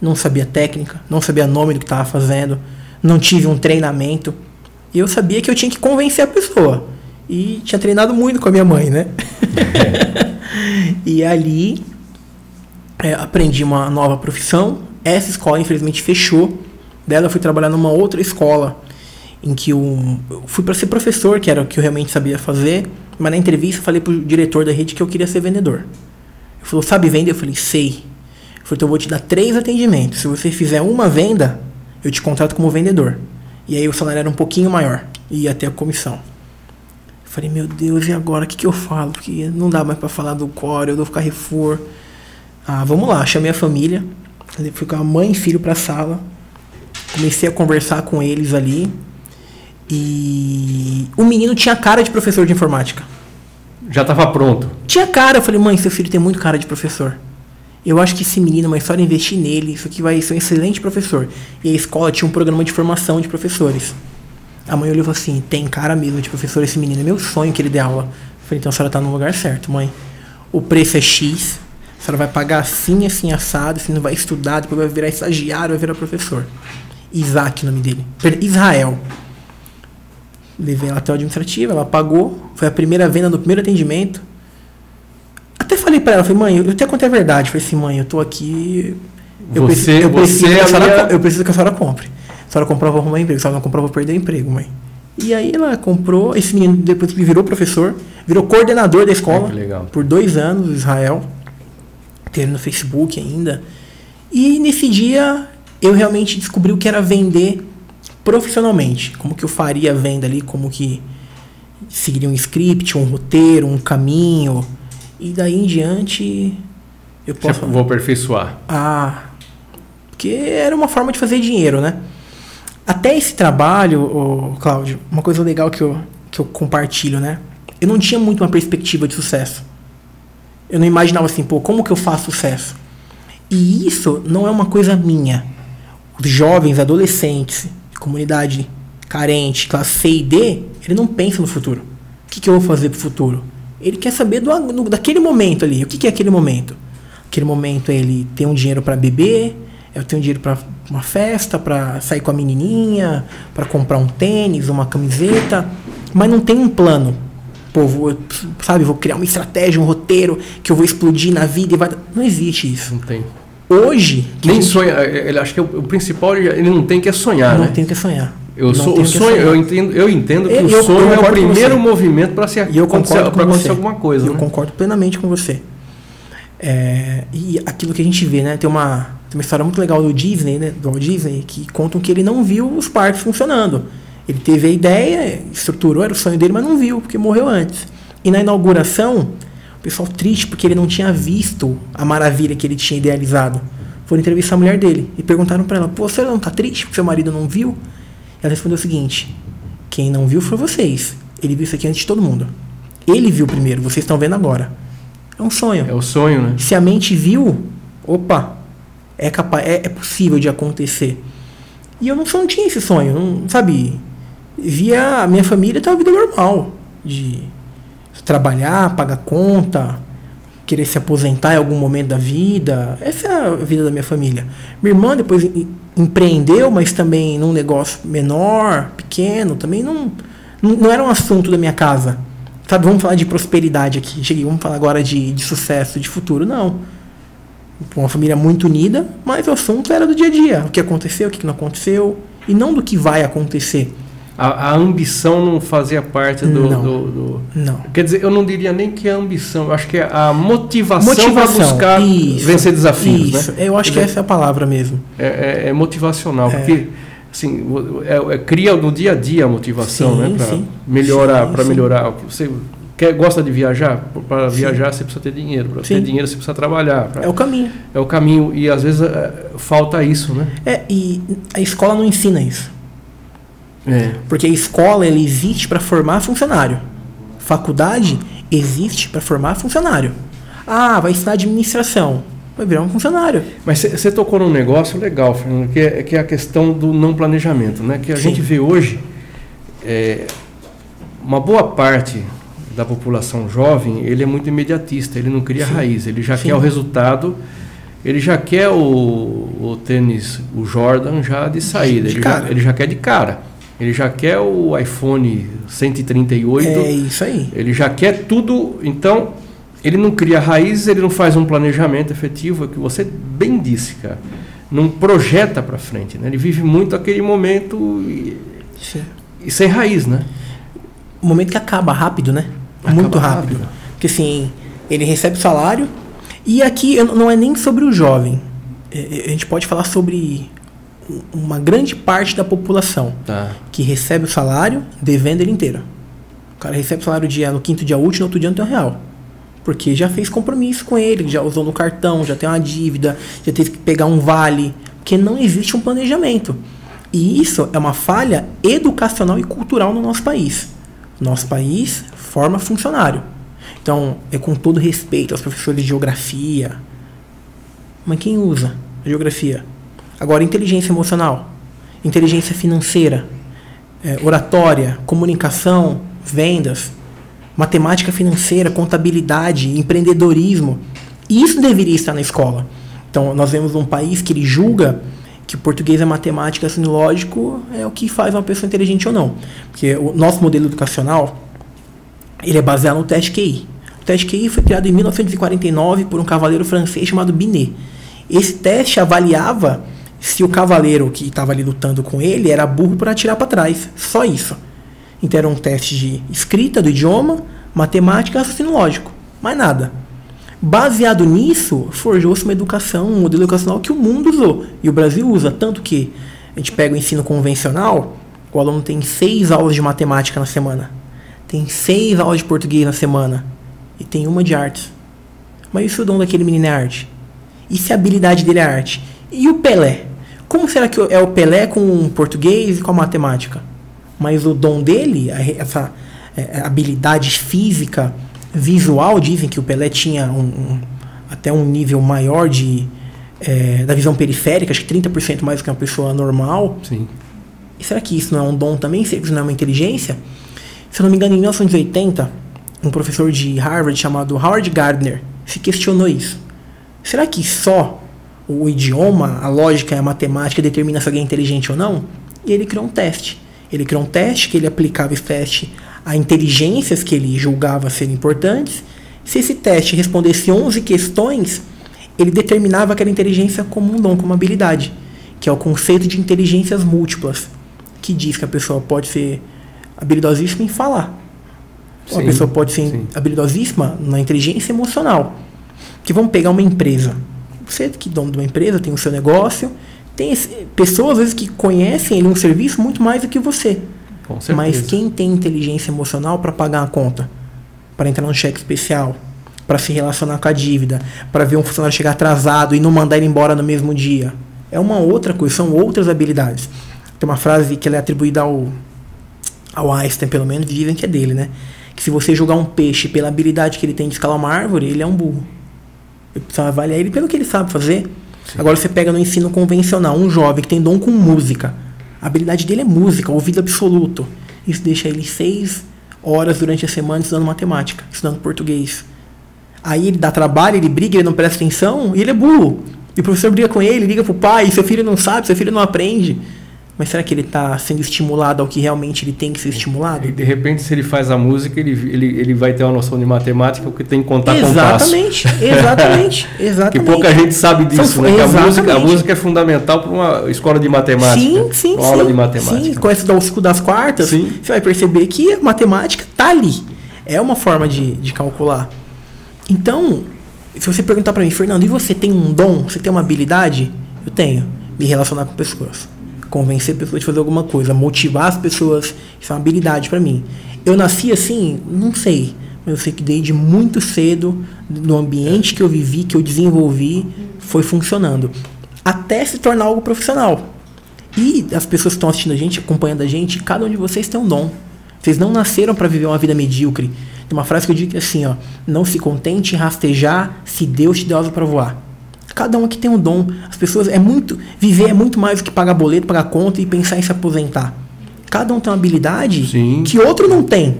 Não sabia técnica, não sabia nome do que estava fazendo, não tive um treinamento. Eu sabia que eu tinha que convencer a pessoa. E tinha treinado muito com a minha mãe, né? (laughs) e ali é, aprendi uma nova profissão. Essa escola, infelizmente, fechou. Dela eu fui trabalhar numa outra escola em que eu, eu fui para ser professor, que era o que eu realmente sabia fazer. Mas na entrevista eu falei pro diretor da rede que eu queria ser vendedor. Ele falou, sabe vender? Eu falei, sei. Ele falou, então eu vou te dar três atendimentos. Se você fizer uma venda, eu te contrato como vendedor. E aí o salário era um pouquinho maior. E ia ter a comissão. Eu falei, meu Deus, e agora? O que, que eu falo? Porque não dá mais para falar do core, eu do Carrefour. Ah, vamos lá. Chamei a família. Fui com a mãe e filho pra sala. Comecei a conversar com eles ali. E o menino tinha cara de professor de informática. Já estava pronto. Tinha cara, eu falei, mãe, seu filho tem muito cara de professor. Eu acho que esse menino, mas só investir nele, isso aqui vai ser um excelente professor. E a escola tinha um programa de formação de professores. A mãe olhou e falou assim, tem cara mesmo de professor esse menino, é meu sonho que ele dê aula. Eu falei, então a senhora tá no lugar certo, mãe. O preço é X, a senhora vai pagar assim, assim, assado, você não vai estudar, depois vai virar estagiário, vai virar professor. Isaac, o nome dele. Israel. Levei ela até o administrativo, ela pagou. Foi a primeira venda no primeiro atendimento. Até falei pra ela, falei, mãe, eu até contei a verdade. Falei assim, mãe, eu tô aqui. Eu Você- preciso, eu, preciso você que a é senhora, minha- eu preciso que a senhora compre. A senhora comprar, eu vou arrumar emprego. Se ela não comprar, eu vou perder emprego, mãe. E aí ela comprou. Esse menino, depois que virou professor, virou coordenador da escola legal. por dois anos, Israel. Teve no Facebook ainda. E nesse dia eu realmente descobri o que era vender profissionalmente. Como que eu faria a venda ali, como que seguiria um script, um roteiro, um caminho. E daí em diante eu Você- posso. Vou aperfeiçoar. Ah, porque era uma forma de fazer dinheiro, né? Até esse trabalho, ô, Cláudio, uma coisa legal que eu, que eu compartilho, né? Eu não tinha muito uma perspectiva de sucesso. Eu não imaginava assim, pô, como que eu faço sucesso? E isso não é uma coisa minha. Os jovens, adolescentes, comunidade carente, classe C e D, ele não pensa no futuro. O que, que eu vou fazer pro futuro? Ele quer saber do, daquele momento ali. O que, que é aquele momento? Aquele momento é ele ter um dinheiro para beber, eu tenho dinheiro para uma festa, para sair com a menininha, para comprar um tênis, uma camiseta, mas não tem um plano. Pô, sabe, vou criar uma estratégia, um roteiro que eu vou explodir na vida e vai. Não existe isso. Não tem. Hoje, Nem gente sonha. Ele acho que o, o principal ele não tem que é sonhar, não né? tem que sonhar. Eu Não sou o sonho. Eu entendo. Eu entendo que Eu- o sonho é o primeiro movimento para se E eu acontecer, concordo com pra acontecer você. alguma coisa. Eu né? concordo plenamente com você. É, e aquilo que a gente vê, né? Tem uma, tem uma história muito legal do Disney, né? Do Walt Disney, que contam que ele não viu os parques funcionando. Ele teve a ideia, estruturou, era o sonho dele, mas não viu, porque morreu antes. E na inauguração, pessoal triste porque ele não tinha visto a maravilha que ele tinha idealizado. Foram entrevistar a mulher dele e perguntaram pra ela: Pô, você não tá triste porque seu marido não viu? Ela respondeu o seguinte: Quem não viu foi vocês. Ele viu isso aqui antes de todo mundo. Ele viu primeiro, vocês estão vendo agora. É um sonho. É o sonho, né? Se a mente viu, opa, é capaz, é, é possível de acontecer. E eu não, só não tinha esse sonho, não, sabe? Via a minha família ter uma vida normal, de trabalhar, pagar conta, querer se aposentar em algum momento da vida. Essa é a vida da minha família. Minha irmã depois empreendeu, mas também num negócio menor, pequeno, também não, não era um assunto da minha casa. Sabe, vamos falar de prosperidade aqui. Cheguei, vamos falar agora de, de sucesso, de futuro. Não. Uma família muito unida, mas o assunto era do dia a dia. O que aconteceu, o que não aconteceu, e não do que vai acontecer. A, a, ambição não fazia parte do não, do, do, não. Quer dizer, eu não diria nem que é a ambição, eu acho que é a motivação, motivação para buscar isso, vencer desafios. Isso, né? eu acho que essa é a palavra mesmo. É, é, é motivacional, é. porque assim, é, é, cria no dia a dia a motivação, sim, né? Para melhorar, para melhorar. Você quer, gosta de viajar? Para viajar você precisa ter dinheiro. Para ter dinheiro você precisa trabalhar. Pra, é o caminho. É o caminho e às vezes é, falta isso, né? É e a escola não ensina isso. É. Porque a escola ela existe para formar funcionário. Faculdade existe para formar funcionário. Ah, vai ensinar administração. Vai virar um funcionário. Mas você tocou num negócio legal, Fernando, que é, que é a questão do não planejamento. Né? Que a Sim. gente vê hoje é, uma boa parte da população jovem, ele é muito imediatista, ele não cria Sim. raiz, ele já Sim. quer o resultado, ele já quer o, o tênis, o Jordan já de saída, De ele, já, ele já quer de cara. Ele já quer o iPhone 138, É isso aí. ele já quer tudo, então ele não cria raízes, ele não faz um planejamento efetivo, é o que você bem disse, cara. Não projeta para frente, né? Ele vive muito aquele momento e, e sem raiz, né? O momento que acaba rápido, né? Acaba Muito rápido. rápido. Porque assim, ele recebe salário. E aqui não é nem sobre o jovem. É, é, A gente pode falar sobre uma grande parte da população Tá. que recebe o salário devendo ele inteiro. O cara recebe o salário dia, no quinto dia útil, no outro dia não tem um real. Porque já fez compromisso com ele, já usou no cartão, já tem uma dívida, já teve que pegar um vale. Porque não existe um planejamento. E isso é uma falha educacional e cultural no nosso país. Nosso país forma funcionário. Então, é com todo respeito aos professores de geografia. Mas quem usa a geografia? Agora, inteligência emocional, inteligência financeira, é, oratória, comunicação, vendas, matemática financeira, contabilidade, empreendedorismo. Isso deveria estar na escola. Então, nós vemos um país que ele julga que português é matemática, assim, lógico, é o que faz uma pessoa inteligente ou não. Porque o nosso modelo educacional, ele é baseado no teste QI. O teste QI foi criado em 1949 por um cavaleiro francês chamado Binet. Esse teste avaliava se o cavaleiro que estava ali lutando com ele era burro para atirar para trás. Só isso. Então era um teste de escrita do idioma, matemática e raciocínio lógico. Mais nada. Baseado nisso, forjou-se uma educação, um modelo educacional que o mundo usou. E o Brasil usa. Tanto que a gente pega o ensino convencional, o aluno tem seis aulas de matemática na semana. Tem seis aulas de português na semana. E tem uma de artes. Mas se o dom daquele menino é arte? E se a habilidade dele é arte? E o Pelé? Como será que é o Pelé com o português e com a matemática? Mas o dom dele, essa é, habilidade física, visual, dizem que o Pelé tinha um, um- até um nível maior de, é, da visão periférica, acho que 30% mais do que uma pessoa normal. Sim. E será que isso não é um dom também? Será que isso não é uma inteligência? Se eu não me engano, em 1980, um professor de Harvard chamado Howard Gardner se questionou isso. Será que só o idioma, a lógica e a matemática determina se alguém é inteligente ou não? E ele criou um teste. Ele criou um teste que ele aplicava esse teste a inteligências que ele julgava serem importantes. Se esse teste respondesse 11 questões, ele determinava aquela inteligência como um dom, como uma habilidade, que é o conceito de inteligências múltiplas, que diz que a pessoa pode ser habilidosíssima em falar. Ou a Sim, pessoa pode ser sim. habilidosíssima na inteligência emocional. Que vamos pegar uma empresa. Você que é dono de uma empresa, tem o seu negócio, tem pessoas às vezes que conhecem ele um serviço muito mais do que você. Com certeza. Mas quem tem inteligência emocional para pagar a conta, para entrar no cheque especial, para se relacionar com a dívida, para ver um funcionário chegar atrasado e não mandar ele embora no mesmo dia, é uma outra coisa, são outras habilidades. Tem uma frase que é atribuída ao ao Einstein, pelo menos, dizem que é dele, né? Que se você julgar um peixe pela habilidade que ele tem de escalar uma árvore, ele é um burro. Eu preciso avaliar ele pelo que ele sabe fazer. Agora você pega no ensino convencional um jovem que tem dom com música. A habilidade dele é música, ouvido absoluto. Isso deixa ele seis horas durante a semana estudando matemática, estudando português. Aí ele dá trabalho, ele briga, ele não presta atenção, e ele é burro. E o professor briga com ele, liga pro pai, seu filho não sabe, seu filho não aprende. Mas será que ele está sendo estimulado ao que realmente ele tem que ser estimulado? E de repente, se ele faz a música, ele, ele, ele vai ter uma noção de matemática, porque tem que contar exatamente, compasso. Exatamente, exatamente. (laughs) que pouca gente sabe disso, São, né? Que a música, a música é fundamental para uma escola de matemática. Sim, sim, uma sim. aula de matemática. Sim, com esse ciclo das quartas, sim. você vai perceber que a matemática está ali. É uma forma de, de calcular. Então, se você perguntar para mim, Fernando, e você tem um dom? Você tem uma habilidade? Eu tenho. Me relacionar com pessoas convencer pessoas de fazer alguma coisa, motivar as pessoas, isso é uma habilidade para mim. Eu nasci assim, não sei, mas eu sei que desde muito cedo, no ambiente que eu vivi, que eu desenvolvi, foi funcionando. Até se tornar algo profissional. E as pessoas que estão assistindo a gente, acompanhando a gente, cada um de vocês tem um dom. Vocês não nasceram para viver uma vida medíocre. Tem uma frase que eu digo assim, ó, não se contente em rastejar se Deus te deu asa para voar. Cada um aqui tem um dom. As pessoas é muito viver é muito mais do que pagar boleto, pagar conta e pensar em se aposentar. Cada um tem uma habilidade Sim. que outro não tem.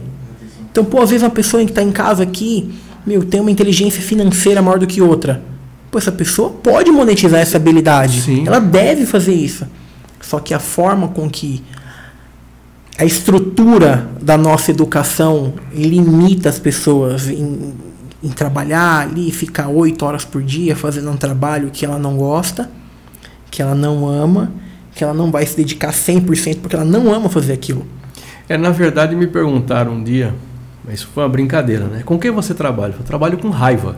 Então, pô, às vezes uma pessoa que está em casa aqui, meu, tem uma inteligência financeira maior do que outra. Pô, essa pessoa pode monetizar essa habilidade. Sim. Ela deve fazer isso. Só que a forma com que a estrutura da nossa educação limita as pessoas em, em trabalhar ali, ficar oito horas por dia fazendo um trabalho que ela não gosta, que ela não ama, que ela não vai se dedicar 100% porque ela não ama fazer aquilo. É, na verdade, me perguntaram um dia, mas isso foi uma brincadeira, né? Com quem você trabalha? Eu trabalho com raiva.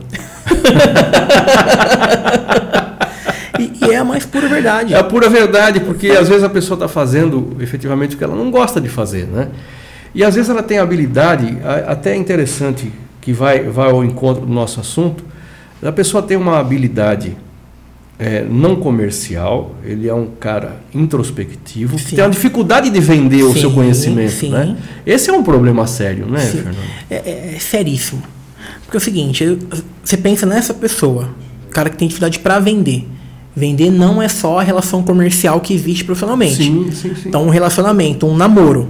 (laughs) e, e, é a mais pura verdade. É a pura verdade, porque às vezes a pessoa está fazendo efetivamente o que ela não gosta de fazer, né? E às vezes ela tem habilidade, até interessante que vai, vai ao encontro do nosso assunto, a pessoa tem uma habilidade é, não comercial, ele é um cara introspectivo, sim. tem uma dificuldade de vender sim, o seu conhecimento. Sim. Né? Esse é um problema sério, né, Fernando? É, é, é, seríssimo. Porque é o seguinte, você pensa nessa pessoa, cara que tem dificuldade para vender. Vender não é só a relação comercial que existe profissionalmente. Sim, sim, sim. Então, um relacionamento, um namoro.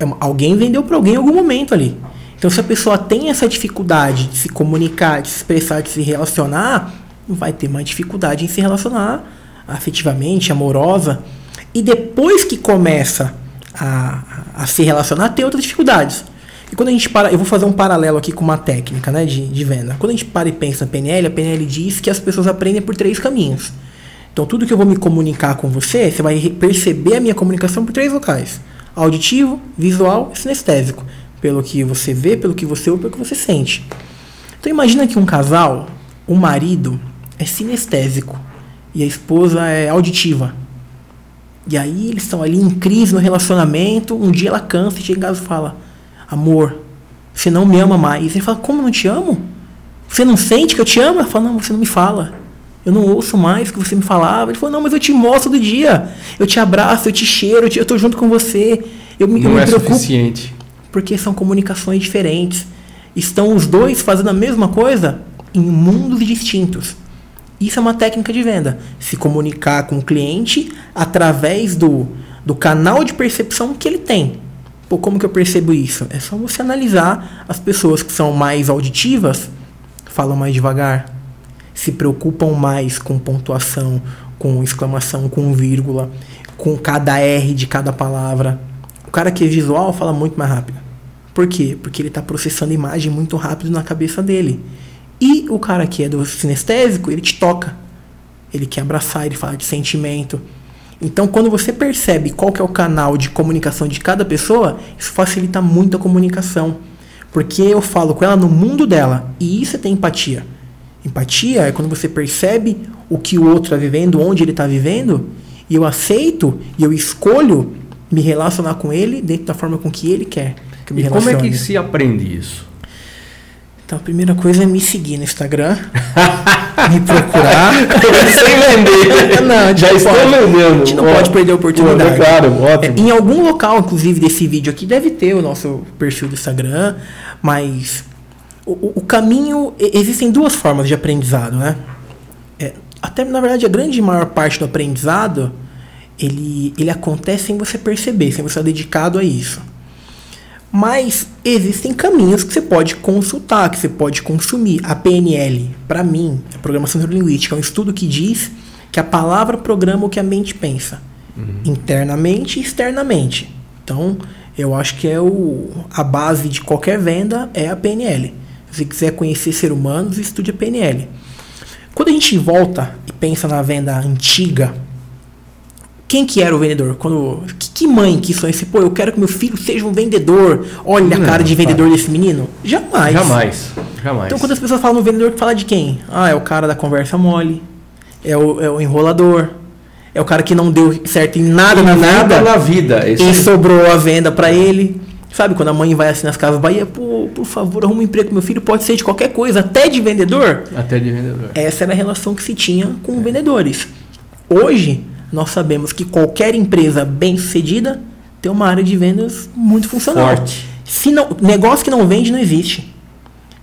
É alguém vendeu para alguém em algum momento ali. Então, se a pessoa tem essa dificuldade de se comunicar, de se expressar, de se relacionar, vai ter mais dificuldade em se relacionar afetivamente, amorosa. E depois que começa a, a se relacionar, tem outras dificuldades. E quando a gente para, eu vou fazer um paralelo aqui com uma técnica né, de, de venda. Quando a gente para e pensa na PNL, a PNL diz que as pessoas aprendem por três caminhos. Então, tudo que eu vou me comunicar com você, você vai perceber a minha comunicação por três locais: auditivo, visual e sinestésico pelo que você vê, pelo que você ouve, pelo que você sente. Então imagina que um casal, o marido é sinestésico e a esposa é auditiva. E aí eles estão ali em crise no relacionamento, um dia ela cansa e chega em casa e fala: "Amor, você não me ama mais". Ele fala: "Como não te amo? Você não sente que eu te amo?" Ela fala: "Não, você não me fala". Eu não ouço mais o que você me falava. Ele falou, não, mas eu te mostro do dia. Eu te abraço, eu te cheiro, eu, te, eu tô junto com você. Eu, não eu me é preocupo. suficiente porque são comunicações diferentes. Estão os dois fazendo a mesma coisa em mundos distintos. Isso é uma técnica de venda. Se comunicar com o cliente através do, do canal de percepção que ele tem. Pô, como que eu percebo isso? É só você analisar as pessoas que são mais auditivas, falam mais devagar, se preocupam mais com pontuação, com exclamação, com vírgula, com cada R de cada palavra. O cara que é visual fala muito mais rápido. Por quê? Porque ele está processando imagem muito rápido na cabeça dele. E o cara que é do sinestésico, ele te toca. Ele quer abraçar, ele fala de sentimento. Então, quando você percebe qual que é o canal de comunicação de cada pessoa, isso facilita muito a comunicação. Porque eu falo com ela no mundo dela. E isso é ter empatia. Empatia é quando você percebe o que o outro está vivendo, onde ele está vivendo, e eu aceito e eu escolho me relacionar com ele dentro da forma com que ele quer que me e como é que se aprende isso? Então, a primeira coisa é me seguir no Instagram, (laughs) me procurar. Sem vender. (laughs) Não, já estou vendendo. A gente não pode perder a oportunidade. Pô, claro, ótimo. É, em algum local, inclusive, desse vídeo aqui, deve ter o nosso perfil do Instagram, mas o, o caminho. Existem duas formas de aprendizado, né? É, até, na verdade, a grande maior parte do aprendizado ele, ele acontece sem você perceber, sem você estar dedicado a isso. Mas existem caminhos que você pode consultar, que você pode consumir. A PNL, para mim, a programação neurolinguística, é um estudo que diz que a palavra programa o que a mente pensa, uhum. internamente e externamente. Então, eu acho que é o, a base de qualquer venda é a PNL. Se você quiser conhecer ser humanos, estude a PNL. Quando a gente volta e pensa na venda antiga, quem que era o vendedor? Quando que, que mãe que sonha assim, pô, eu quero que meu filho seja um vendedor. Olha não, a cara de vendedor desse menino. Jamais. Jamais. Jamais. Então quando as pessoas falam no vendedor, fala de quem? Ah, é o cara da conversa mole. É o, é o enrolador. É o cara que não deu certo em nada em na nada na vida. Esse... E sobrou a venda para ele. Sabe, quando a mãe vai assim nas casas Bahia, pô, por favor, arruma um emprego pro meu filho, pode ser de qualquer coisa, até de vendedor. Até de vendedor. Essa era a relação que se tinha com é. vendedores. Hoje, nós sabemos que qualquer empresa bem sucedida tem uma área de vendas muito funcional. Forte. Se não, negócio que não vende não existe.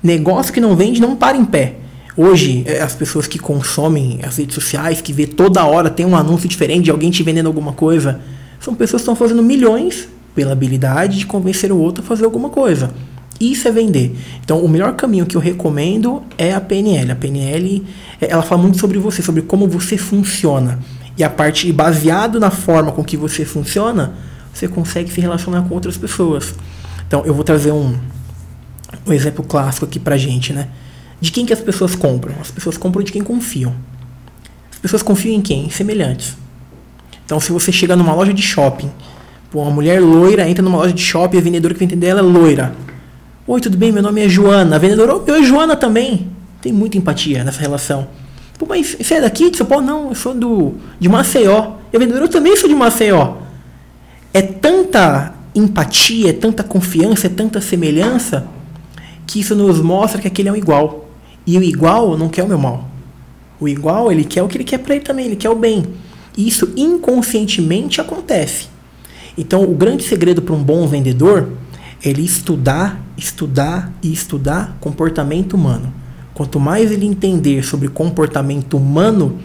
Negócio que não vende não para em pé. Hoje, é, as pessoas que consomem as redes sociais, que vê toda hora tem um anúncio diferente de alguém te vendendo alguma coisa, são pessoas que estão fazendo milhões pela habilidade de convencer o outro a fazer alguma coisa. Isso é vender. Então, o melhor caminho que eu recomendo é a PNL. A PNL, é, ela fala muito sobre você, sobre como você funciona. E a parte baseado na forma com que você funciona, você consegue se relacionar com outras pessoas. Então, eu vou trazer um, um exemplo clássico aqui pra gente, né? De quem que as pessoas compram? As pessoas compram de quem confiam. As pessoas confiam em quem? Em semelhantes. Então, se você chega numa loja de shopping, uma mulher loira entra numa loja de shopping, a vendedora que vem entender ela é loira. Oi, tudo bem? Meu nome é Joana. A vendedora, oh, eu é Joana também. Tem muita empatia nessa relação. Pô, mas você é daqui de São Paulo? Não, eu sou do, de Maceió. E a vendedora, eu também sou de Maceió. É tanta empatia, é tanta confiança, é tanta semelhança, que isso nos mostra que aquele é um igual. E o igual não quer o meu mal. O igual, ele quer o que ele quer para ele também, ele quer o bem. E isso inconscientemente acontece. Então, o grande segredo para um bom vendedor é ele estudar, estudar e estudar comportamento humano. Quanto mais ele entender sobre comportamento humano,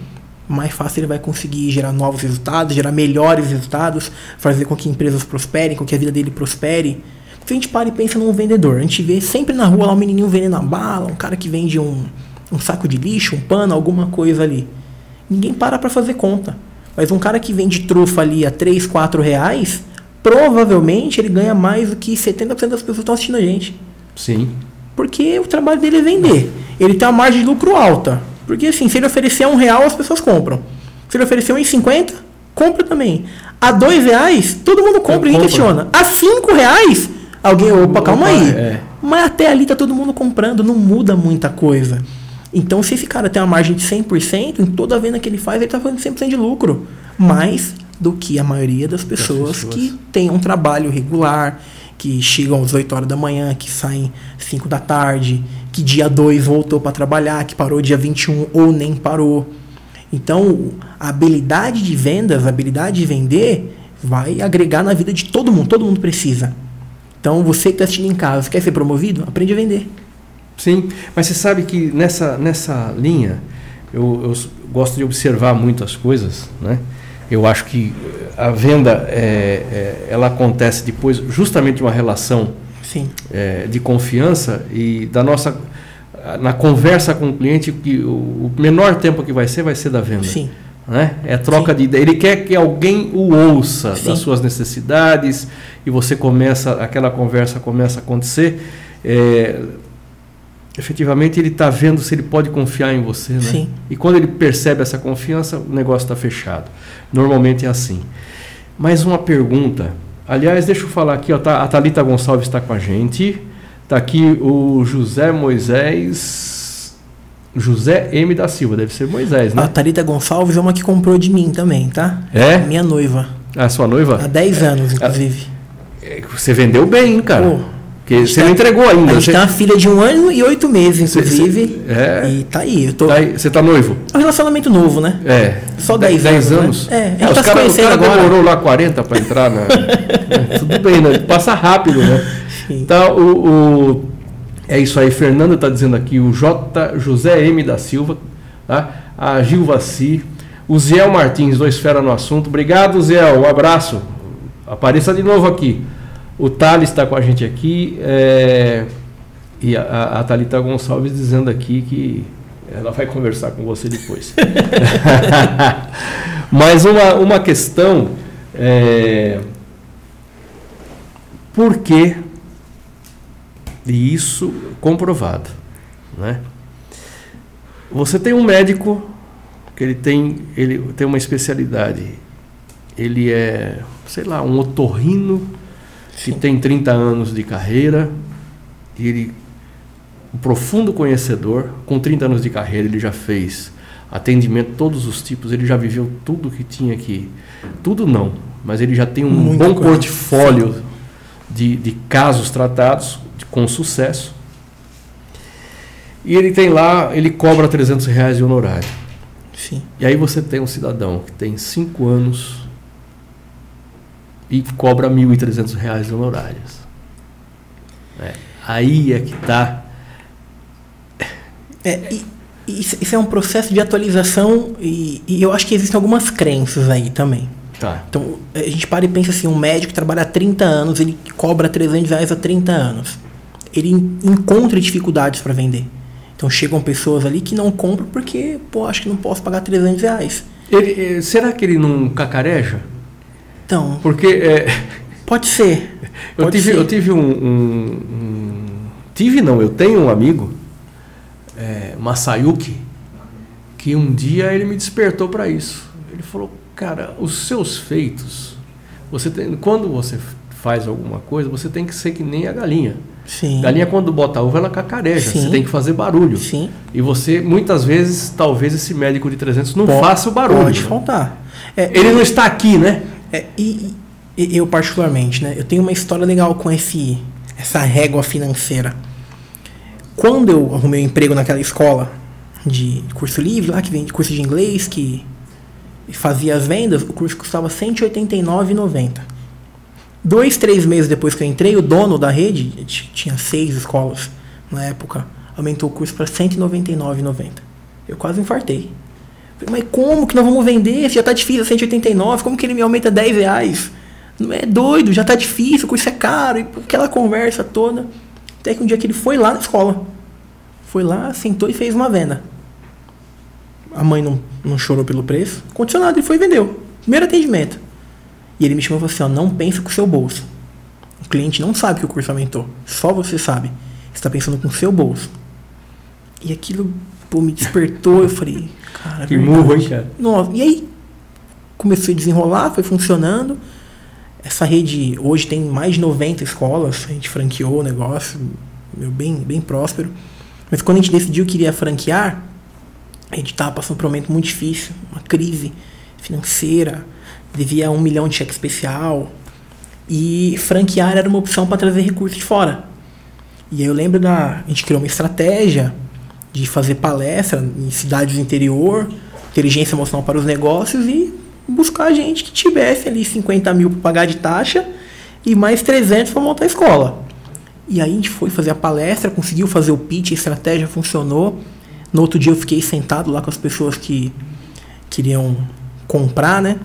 mais fácil ele vai conseguir gerar novos resultados, gerar melhores resultados, fazer com que empresas prosperem, com que a vida dele prospere. Se a gente para e pensa num vendedor, a gente vê sempre na rua lá um menininho vendendo a bala, um cara que vende um, um saco de lixo, um pano, alguma coisa ali. Ninguém para para fazer conta. Mas um cara que vende trufa ali a 3, 4 reais, provavelmente ele ganha mais do que 70% das pessoas que estão assistindo a gente. Sim. Porque o trabalho dele é vender. Ele tem uma margem de lucro alta. Porque assim, se ele oferecer um real, as pessoas compram. Se ele oferecer um em 50, compra também. A dois reais, todo mundo compra, ninguém questiona. A cinco reais, alguém, opa, calma aí. É. Mas até ali tá todo mundo comprando, não muda muita coisa. Então, se esse cara tem uma margem de 100%, em toda venda que ele faz, ele está fazendo 100% de lucro. Mais do que a maioria das pessoas, das pessoas. que tem um trabalho regular, que chegam às 8 horas da manhã, que saem 5 da tarde, que dia 2 voltou para trabalhar, que parou dia 21 ou nem parou. Então, a habilidade de vendas, a habilidade de vender, vai agregar na vida de todo mundo. Todo mundo precisa. Então, você que está assistindo em casa, quer ser promovido? Aprende a vender. Sim, mas você sabe que nessa, nessa linha, eu, eu gosto de observar muitas coisas, né? Eu acho que a venda é, é, ela acontece depois justamente de uma relação é, de confiança e da nossa na conversa com o cliente que o, o menor tempo que vai ser vai ser da venda. Sim. Né? É troca Sim. de ideia. Ele quer que alguém o ouça Sim. das suas necessidades e você começa aquela conversa começa a acontecer. É, efetivamente ele está vendo se ele pode confiar em você, né? Sim. E quando ele percebe essa confiança, o negócio está fechado. Normalmente é assim. Mais uma pergunta. Aliás, deixa eu falar aqui, ó, tá, a Thalita Gonçalves está com a gente. Está aqui o José Moisés. José M da Silva, deve ser Moisés, né? A Thalita Gonçalves é uma que comprou de mim também, tá? É? Minha noiva. A sua noiva? Há 10 anos, inclusive. Você vendeu bem, hein, cara? Pô, porque você tá, não entregou ainda. A gente você... tem uma filha de um ano e oito meses, inclusive. É. E tá aí. Tô... Tá aí. Você tá noivo? É um relacionamento novo, né? É. Só 10 anos. anos. Né? É, a gente é, tá os caras cara demorou lá 40 para entrar na. (laughs) é, tudo bem, né? Passa rápido, né? Sim. Então, o, o, é isso aí. Fernando está dizendo aqui, o J. José M. da Silva, tá? a Gilva C. O Ziel Martins, dois fera no assunto. Obrigado, Ziel. Um abraço. Apareça de novo aqui. O Thales está com a gente aqui. É, e a, a Thalita Gonçalves dizendo aqui que ela vai conversar com você depois. (laughs) Mas uma, uma questão. É, por que e isso comprovado, né? Você tem um médico que ele tem, ele tem uma especialidade. Ele é, sei lá, um otorrino que tem 30 anos de carreira. Ele, um profundo conhecedor, com 30 anos de carreira, ele já fez atendimento todos os tipos, ele já viveu tudo que tinha aqui. Tudo não, mas ele já tem um Muita bom coisa. portfólio de, de casos tratados com sucesso. E ele tem lá, ele cobra 300 reais de honorário. Sim. E aí você tem um cidadão que tem 5 anos e cobra 1.300 reais de honorários. É. Aí é que está. É, e, isso é um processo de atualização e, e, eu acho que existem algumas crenças aí também. Tá. Então a gente para e pensa assim: um médico que trabalha há 30 anos, ele cobra 300 reais há 30 anos. Ele encontra dificuldades para vender. Então chegam pessoas ali que não compram porque, pô, acho que não posso pagar 300 reais. Ele, eh, será que ele não cacareja? Então. Porque. É, pode ser. eu, tive, ser. eu tive um, um, um, Tive não, eu tenho um amigo, é, Masayuki, que um dia ele me despertou para isso. Ele falou, cara, os seus feitos, você tem, quando você faz alguma coisa, você tem que ser que nem a galinha. Sim. Galinha, quando bota uva, ela cacareja. Sim. Você tem que fazer barulho. Sim. E você, muitas vezes, talvez esse médico de 300 não pode, faça o barulho. Pode faltar. É, Ele não está aqui, né? É, e, e, eu, particularmente, né? Eu tenho uma história legal com esse, essa régua financeira. Quando eu arrumei um emprego naquela escola de curso livre, lá que vem de curso de inglês, que fazia as vendas, o curso custava R$ 189,90. Dois, três meses depois que eu entrei, o dono da rede, tinha seis escolas na época, aumentou o curso para R$ 199,90. Eu quase infartei. Mas como que nós vamos vender? Já está difícil, 189, como que ele me aumenta 10 reais? Não é doido, já está difícil, o curso é caro, e aquela conversa toda. Até que um dia que ele foi lá na escola. Foi lá, sentou e fez uma venda. A mãe não, não chorou pelo preço. Condicionado, ele foi e vendeu. Primeiro atendimento. E ele me chamou e falou assim: ó, não pensa com o seu bolso. O cliente não sabe que o curso aumentou. Só você sabe. Você está pensando com o seu bolso. E aquilo pô, me despertou. Eu falei, cara. Que murro, hein, cara? Nossa, e aí comecei a desenrolar, foi funcionando. Essa rede hoje tem mais de 90 escolas. A gente franqueou o negócio, meu, bem, bem próspero. Mas quando a gente decidiu que iria franquear, a gente estava passando por um momento muito difícil, uma crise financeira devia um milhão de cheque especial. E franquear era uma opção para trazer recursos de fora. E aí eu lembro da. A gente criou uma estratégia de fazer palestra em cidades do interior, inteligência emocional para os negócios e buscar gente que tivesse ali 50 mil para pagar de taxa e mais 300 para montar a escola. E aí a gente foi fazer a palestra, conseguiu fazer o pitch, a estratégia funcionou. No outro dia eu fiquei sentado lá com as pessoas que queriam comprar, né?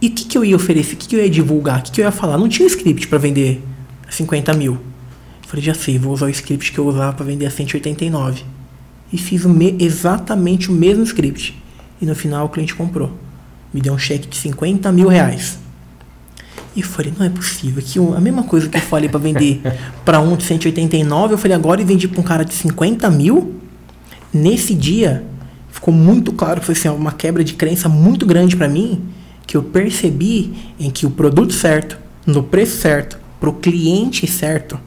E o que, que eu ia oferecer? O que, que eu ia divulgar? O que, que eu ia falar? Não tinha script para vender 50 mil. Falei, já sei, vou usar o script que eu usava para vender a 189. E fiz o exatamente o mesmo script. E no final o cliente comprou. Me deu um cheque de 50 mil reais. E eu falei, não é possível. Que a mesma coisa que eu falei para vender (laughs) para um de 189, eu falei, agora e vendi para um cara de 50 mil. Nesse dia, ficou muito claro que foi assim, uma quebra de crença muito grande para mim que eu percebi em que o produto certo, no preço certo, para o cliente certo,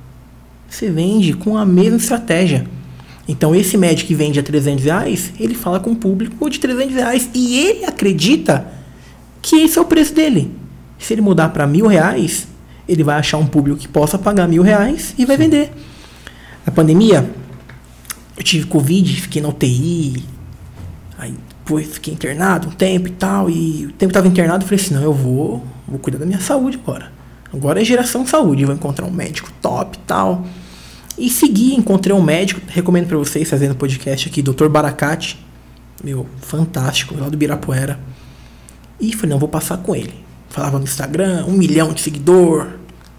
você vende com a mesma estratégia. Então esse médico que vende a 300 reais, ele fala com o público de 300 reais e ele acredita que esse é o preço dele. Se ele mudar para mil reais, ele vai achar um público que possa pagar mil reais e vai vender. Na pandemia, eu tive Covid, fiquei na UTI, aí depois fiquei internado um tempo e tal. E o tempo estava internado, eu falei assim: não, eu vou, vou cuidar da minha saúde agora. Agora é geração saúde. Eu vou encontrar um médico top e tal. E segui, encontrei um médico, recomendo para vocês, fazendo podcast aqui, Dr. Baracate. Meu, fantástico, lá do Birapuera. E falei, não, vou passar com ele. Falava no Instagram, um milhão de seguidor,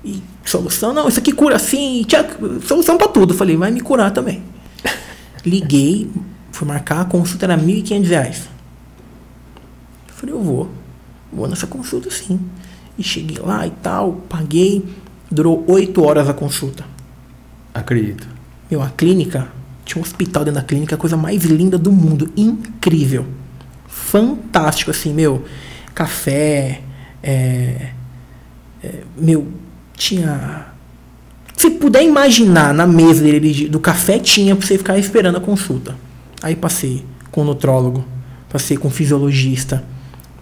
E solução, não, isso aqui cura assim, solução pra tudo. Falei, vai me curar também. (laughs) Liguei, fui marcar, a consulta era 1.500 reais. Eu falei, eu vou, vou nessa consulta sim. E cheguei lá e tal, paguei, durou oito horas a consulta. Acredito. Meu, a clínica, tinha um hospital dentro da clínica, a coisa mais linda do mundo, incrível. Fantástico, assim, meu, café, é, é, meu, tinha. Se puder imaginar na mesa dele de- do café, tinha pra você ficar esperando a consulta. Aí passei com nutrólogo, passei com fisiologista,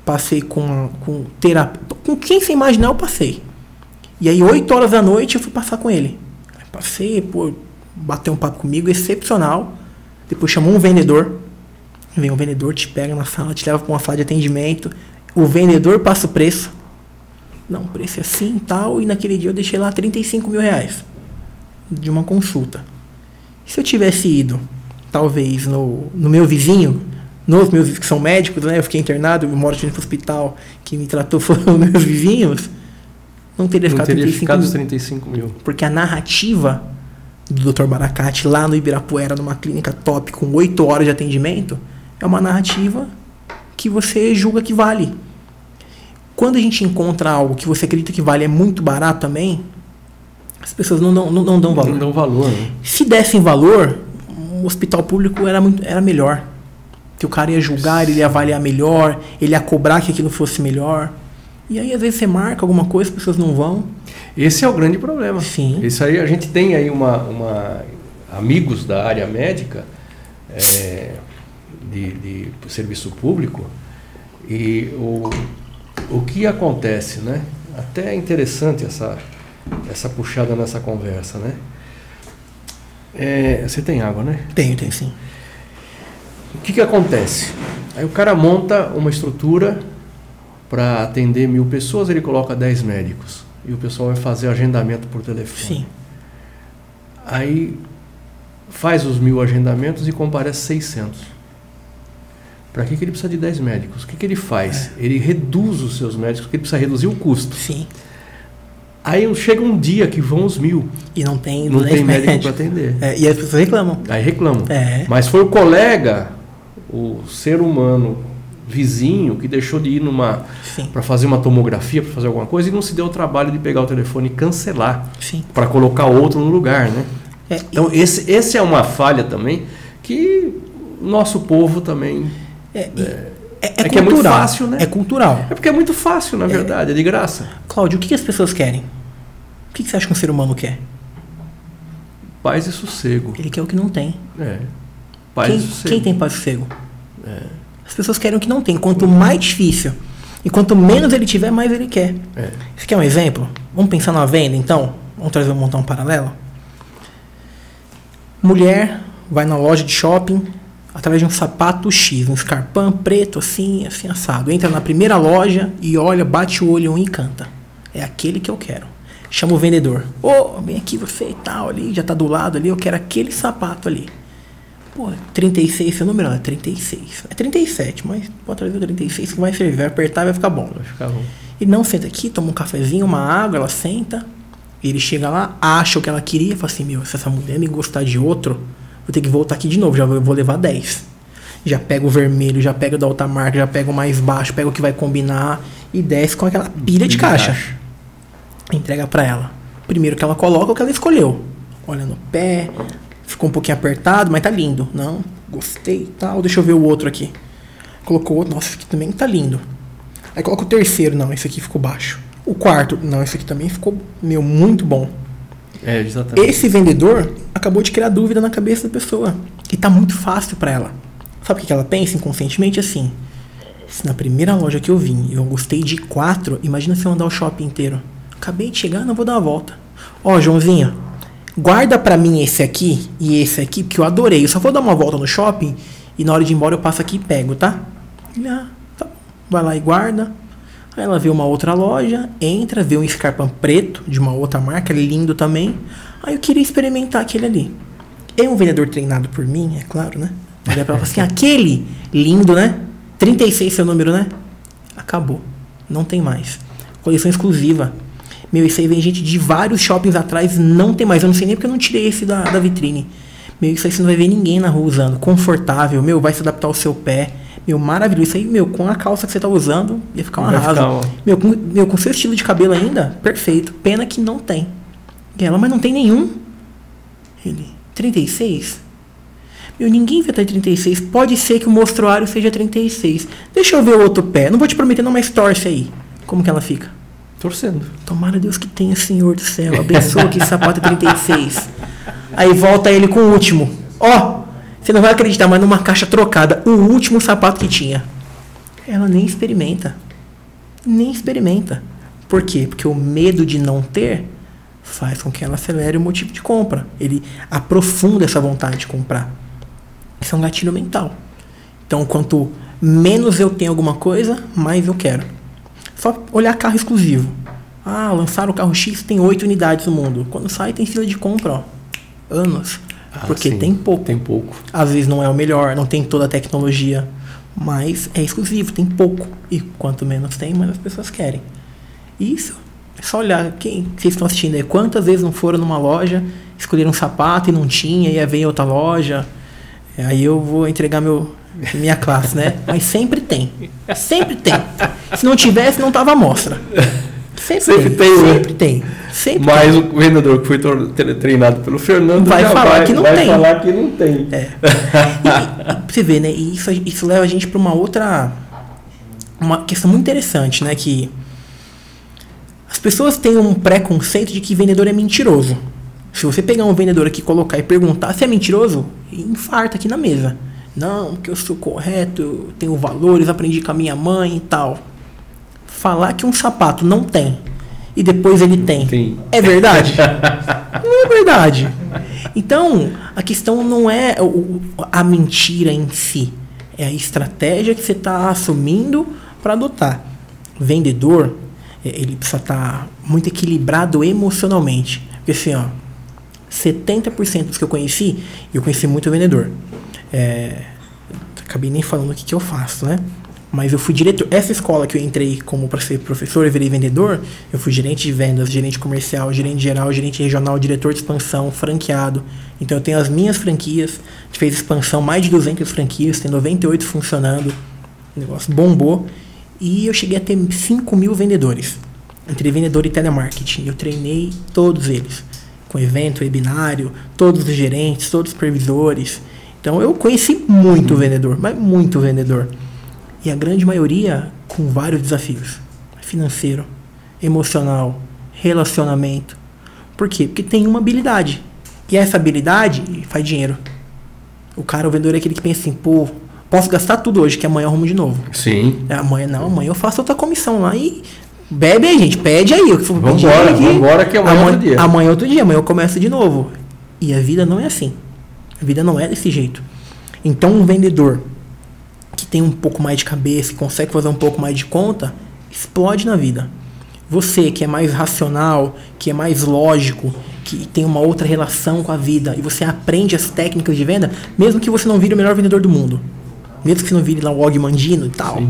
passei com, com terapia. Com quem você imaginar, eu passei. E aí, 8 horas da noite, eu fui passar com ele. Passei, pô, bateu um papo comigo, excepcional. Depois chamou um vendedor. Vem um vendedor, te pega na sala, te leva para uma sala de atendimento. O vendedor passa o preço. Não, o preço é assim e tal. E naquele dia eu deixei lá 35 mil reais de uma consulta. Se eu tivesse ido, talvez, no, no meu vizinho, nos meus que são médicos, né? Eu fiquei internado, eu moro no hospital, quem me tratou (laughs) foram meus vizinhos. Não teria Não ficado teria 35 ficado mil. os 35 mil. Porque a narrativa do Dr. Baracate lá no Ibirapuera, numa clínica top com 8 horas de atendimento, é uma narrativa que você julga que vale. Quando a gente encontra algo que você acredita que vale é muito barato também, as pessoas não dão, não, não dão valor. Não dão valor, né? Se dessem valor, o hospital público era, muito, era melhor. Que o cara ia julgar, ele ia avaliar melhor, ele ia cobrar que aquilo fosse melhor. E aí, às vezes, você marca alguma coisa, as pessoas não vão. Esse é o grande problema. Sim. Isso aí, a gente tem aí uma, uma amigos da área médica é, de, de serviço público e o, o que acontece, né? Até é interessante essa, essa puxada nessa conversa, né? É, você tem água, né? Tenho, tenho sim. O que, que acontece? Aí o cara monta uma estrutura para atender mil pessoas, ele coloca 10 médicos. E o pessoal vai fazer agendamento por telefone. Sim. Aí faz os mil agendamentos e comparece 600. Para que, que ele precisa de 10 médicos? O que, que ele faz? Ele reduz os seus médicos, porque ele precisa reduzir o custo. Sim. Aí chega um dia que vão os mil, E não tem, não tem médico para atender. É, e as pessoas reclamam. Aí reclamam. É. Mas foi o colega, o ser humano vizinho, que deixou de ir numa para fazer uma tomografia, para fazer alguma coisa, e não se deu o trabalho de pegar o telefone e cancelar, para colocar outro no lugar, né? É, Então, esse, esse é uma falha também que nosso povo também. é, e- é, é é que é muito cultural. fácil, né? É cultural. É porque é muito fácil, na verdade, é de graça. Cláudio, o que, que as pessoas querem? O que, que você acha que um ser humano quer? Paz e sossego. Ele quer o que não tem. É. Paz Quem, e sossego. quem tem paz e sossego? As pessoas querem o que não tem. Quanto mais difícil e quanto menos ele tiver, mais ele quer. É. Você quer um exemplo? Vamos pensar na venda, então? Vamos trazer, montar um paralelo? Mulher vai na loja de shopping através de um sapato X, um escarpão preto, assim, assim, assado. Entra na primeira loja e olha, bate o olho um e canta. É aquele que eu quero. Chama o vendedor. Ô, vem aqui você e tal, ali, já tá do lado ali, eu quero aquele sapato ali. Pô, 36, seu número é 36. É 37, mas pode trazer o 36 que vai servir, vai apertar e vai ficar bom. Vai ficar bom. Ele não senta aqui, toma um cafezinho, uma água, ela senta. Ele chega lá, acha o que ela queria, fala assim: Meu, se essa mulher me gostar de outro, vou ter que voltar aqui de novo, já vou, levar 10. Já pega o vermelho, já pega o da outra marca, já pega o mais baixo, pega o que vai combinar e desce com aquela pilha de caixa. Entrega pra ela. Primeiro que ela coloca o que ela escolheu. Olha no pé, ficou um pouquinho apertado, mas tá lindo. Não, gostei e tal. Deixa eu ver o outro aqui. Colocou outro, nossa, esse aqui também tá lindo. Aí coloca o terceiro, não, esse aqui ficou baixo. O quarto, não, esse aqui também ficou, meu, muito bom. É, exatamente. Esse vendedor acabou de criar dúvida na cabeça da pessoa. E tá muito fácil para ela. Sabe o que ela pensa inconscientemente assim? Se na primeira loja que eu vim eu gostei de quatro, imagina se eu andar o shopping inteiro. Acabei de chegar, não vou dar uma volta. Ó, Joãozinho, guarda pra mim esse aqui e esse aqui, porque eu adorei. Eu só vou dar uma volta no shopping e na hora de ir embora eu passo aqui e pego, tá? Ele, ah, tá. Vai lá e guarda. Aí ela vê uma outra loja, entra, vê um escarpão preto de uma outra marca, lindo também. Aí eu queria experimentar aquele ali. É um vendedor treinado por mim, é claro, né? Olha pra ela assim, (laughs) aquele lindo, né? 36 seu número, né? Acabou. Não tem mais. Coleção exclusiva. Meu, isso aí vem gente de vários shoppings atrás, não tem mais. Eu não sei nem porque eu não tirei esse da, da vitrine. Meu, isso aí você não vai ver ninguém na rua usando. Confortável, meu, vai se adaptar ao seu pé. Meu, maravilhoso. Isso aí, meu, com a calça que você tá usando, ia ficar um Vai arraso. ficar Meu, com, meu, com seu estilo de cabelo ainda, perfeito. Pena que não tem. E ela, mas não tem nenhum. Ele, 36? Meu, ninguém vê até 36. Pode ser que o mostruário seja 36. Deixa eu ver o outro pé. Não vou te prometer, não, mas torce aí. Como que ela fica? Torcendo. Tomara Deus que tenha, Senhor do céu. Abençoa que sapato é 36. Aí volta ele com o último. Ó, você não vai acreditar, mas numa caixa trocada, o último sapato que tinha. Ela nem experimenta. Nem experimenta. Por quê? Porque o medo de não ter faz com que ela acelere o motivo de compra. Ele aprofunda essa vontade de comprar. Isso é um gatilho mental. Então, quanto menos eu tenho alguma coisa, mais eu quero. Só olhar carro exclusivo. Ah, lançaram o carro X, tem oito unidades no mundo. Quando sai, tem fila de compra, ó. Anos. Ah, Porque sim, tem pouco. Tem pouco. Às vezes não é o melhor, não tem toda a tecnologia. Mas é exclusivo, tem pouco. E quanto menos tem, mais as pessoas querem. Isso. É só olhar. Quem vocês estão assistindo aí? Quantas vezes não foram numa loja, escolheram um sapato e não tinha, e aí veio outra loja. Aí eu vou entregar meu, minha classe, né? Mas sempre tem. Sempre tem. Se não tivesse, não tava à mostra. Sempre, Sempre tem. tem, né? Sempre tem. Sempre Mas o vendedor que foi treinado pelo Fernando Vai falar vai, que não vai tem. falar que não tem. É. E, você ver, né? E isso, isso leva a gente para uma outra. Uma questão muito interessante, né? Que as pessoas têm um preconceito de que vendedor é mentiroso. Se você pegar um vendedor aqui, colocar e perguntar se é mentiroso, infarta aqui na mesa. Não, porque eu sou correto, eu tenho valores, aprendi com a minha mãe e tal. Falar que um sapato não tem e depois ele tem, Tem. é verdade? (laughs) não é verdade. Então, a questão não é a mentira em si, é a estratégia que você está assumindo para adotar. Vendedor, é, ele precisa estar muito equilibrado emocionalmente. Porque assim, ó, 70% dos que eu conheci, eu conheci muito vendedor. É, acabei nem falando o que, que eu faço, né? Mas eu fui diretor. Essa escola que eu entrei como para ser professor e virei vendedor, eu fui gerente de vendas, gerente comercial, gerente geral, gerente regional, diretor de expansão, franqueado. Então eu tenho as minhas franquias, a gente fez expansão, mais de 200 franquias, tem 98 funcionando. O negócio bombou. E eu cheguei a ter 5 mil vendedores. Entre vendedor e telemarketing. Eu treinei todos eles. Com evento, webinário, todos os gerentes, todos os supervisores. Então eu conheci muito vendedor, mas muito vendedor. E a grande maioria com vários desafios: financeiro, emocional, relacionamento. Por quê? Porque tem uma habilidade. E essa habilidade faz dinheiro. O cara, o vendedor é aquele que pensa assim, pô, posso gastar tudo hoje, que amanhã eu arrumo de novo. Sim. É, Amanhã não, amanhã eu faço outra comissão lá e bebe aí, gente, pede aí. Vambora, pedir aqui. vambora que amanhã é outro dia. Amanhã é outro dia, amanhã eu começo de novo. E a vida não é assim. A vida não é desse jeito. Então um vendedor que tem um pouco mais de cabeça, que consegue fazer um pouco mais de conta, explode na vida. Você que é mais racional, que é mais lógico, que tem uma outra relação com a vida e você aprende as técnicas de venda, mesmo que você não vire o melhor vendedor do mundo, mesmo que você não vire lá o Og Mandino e tal. Sim.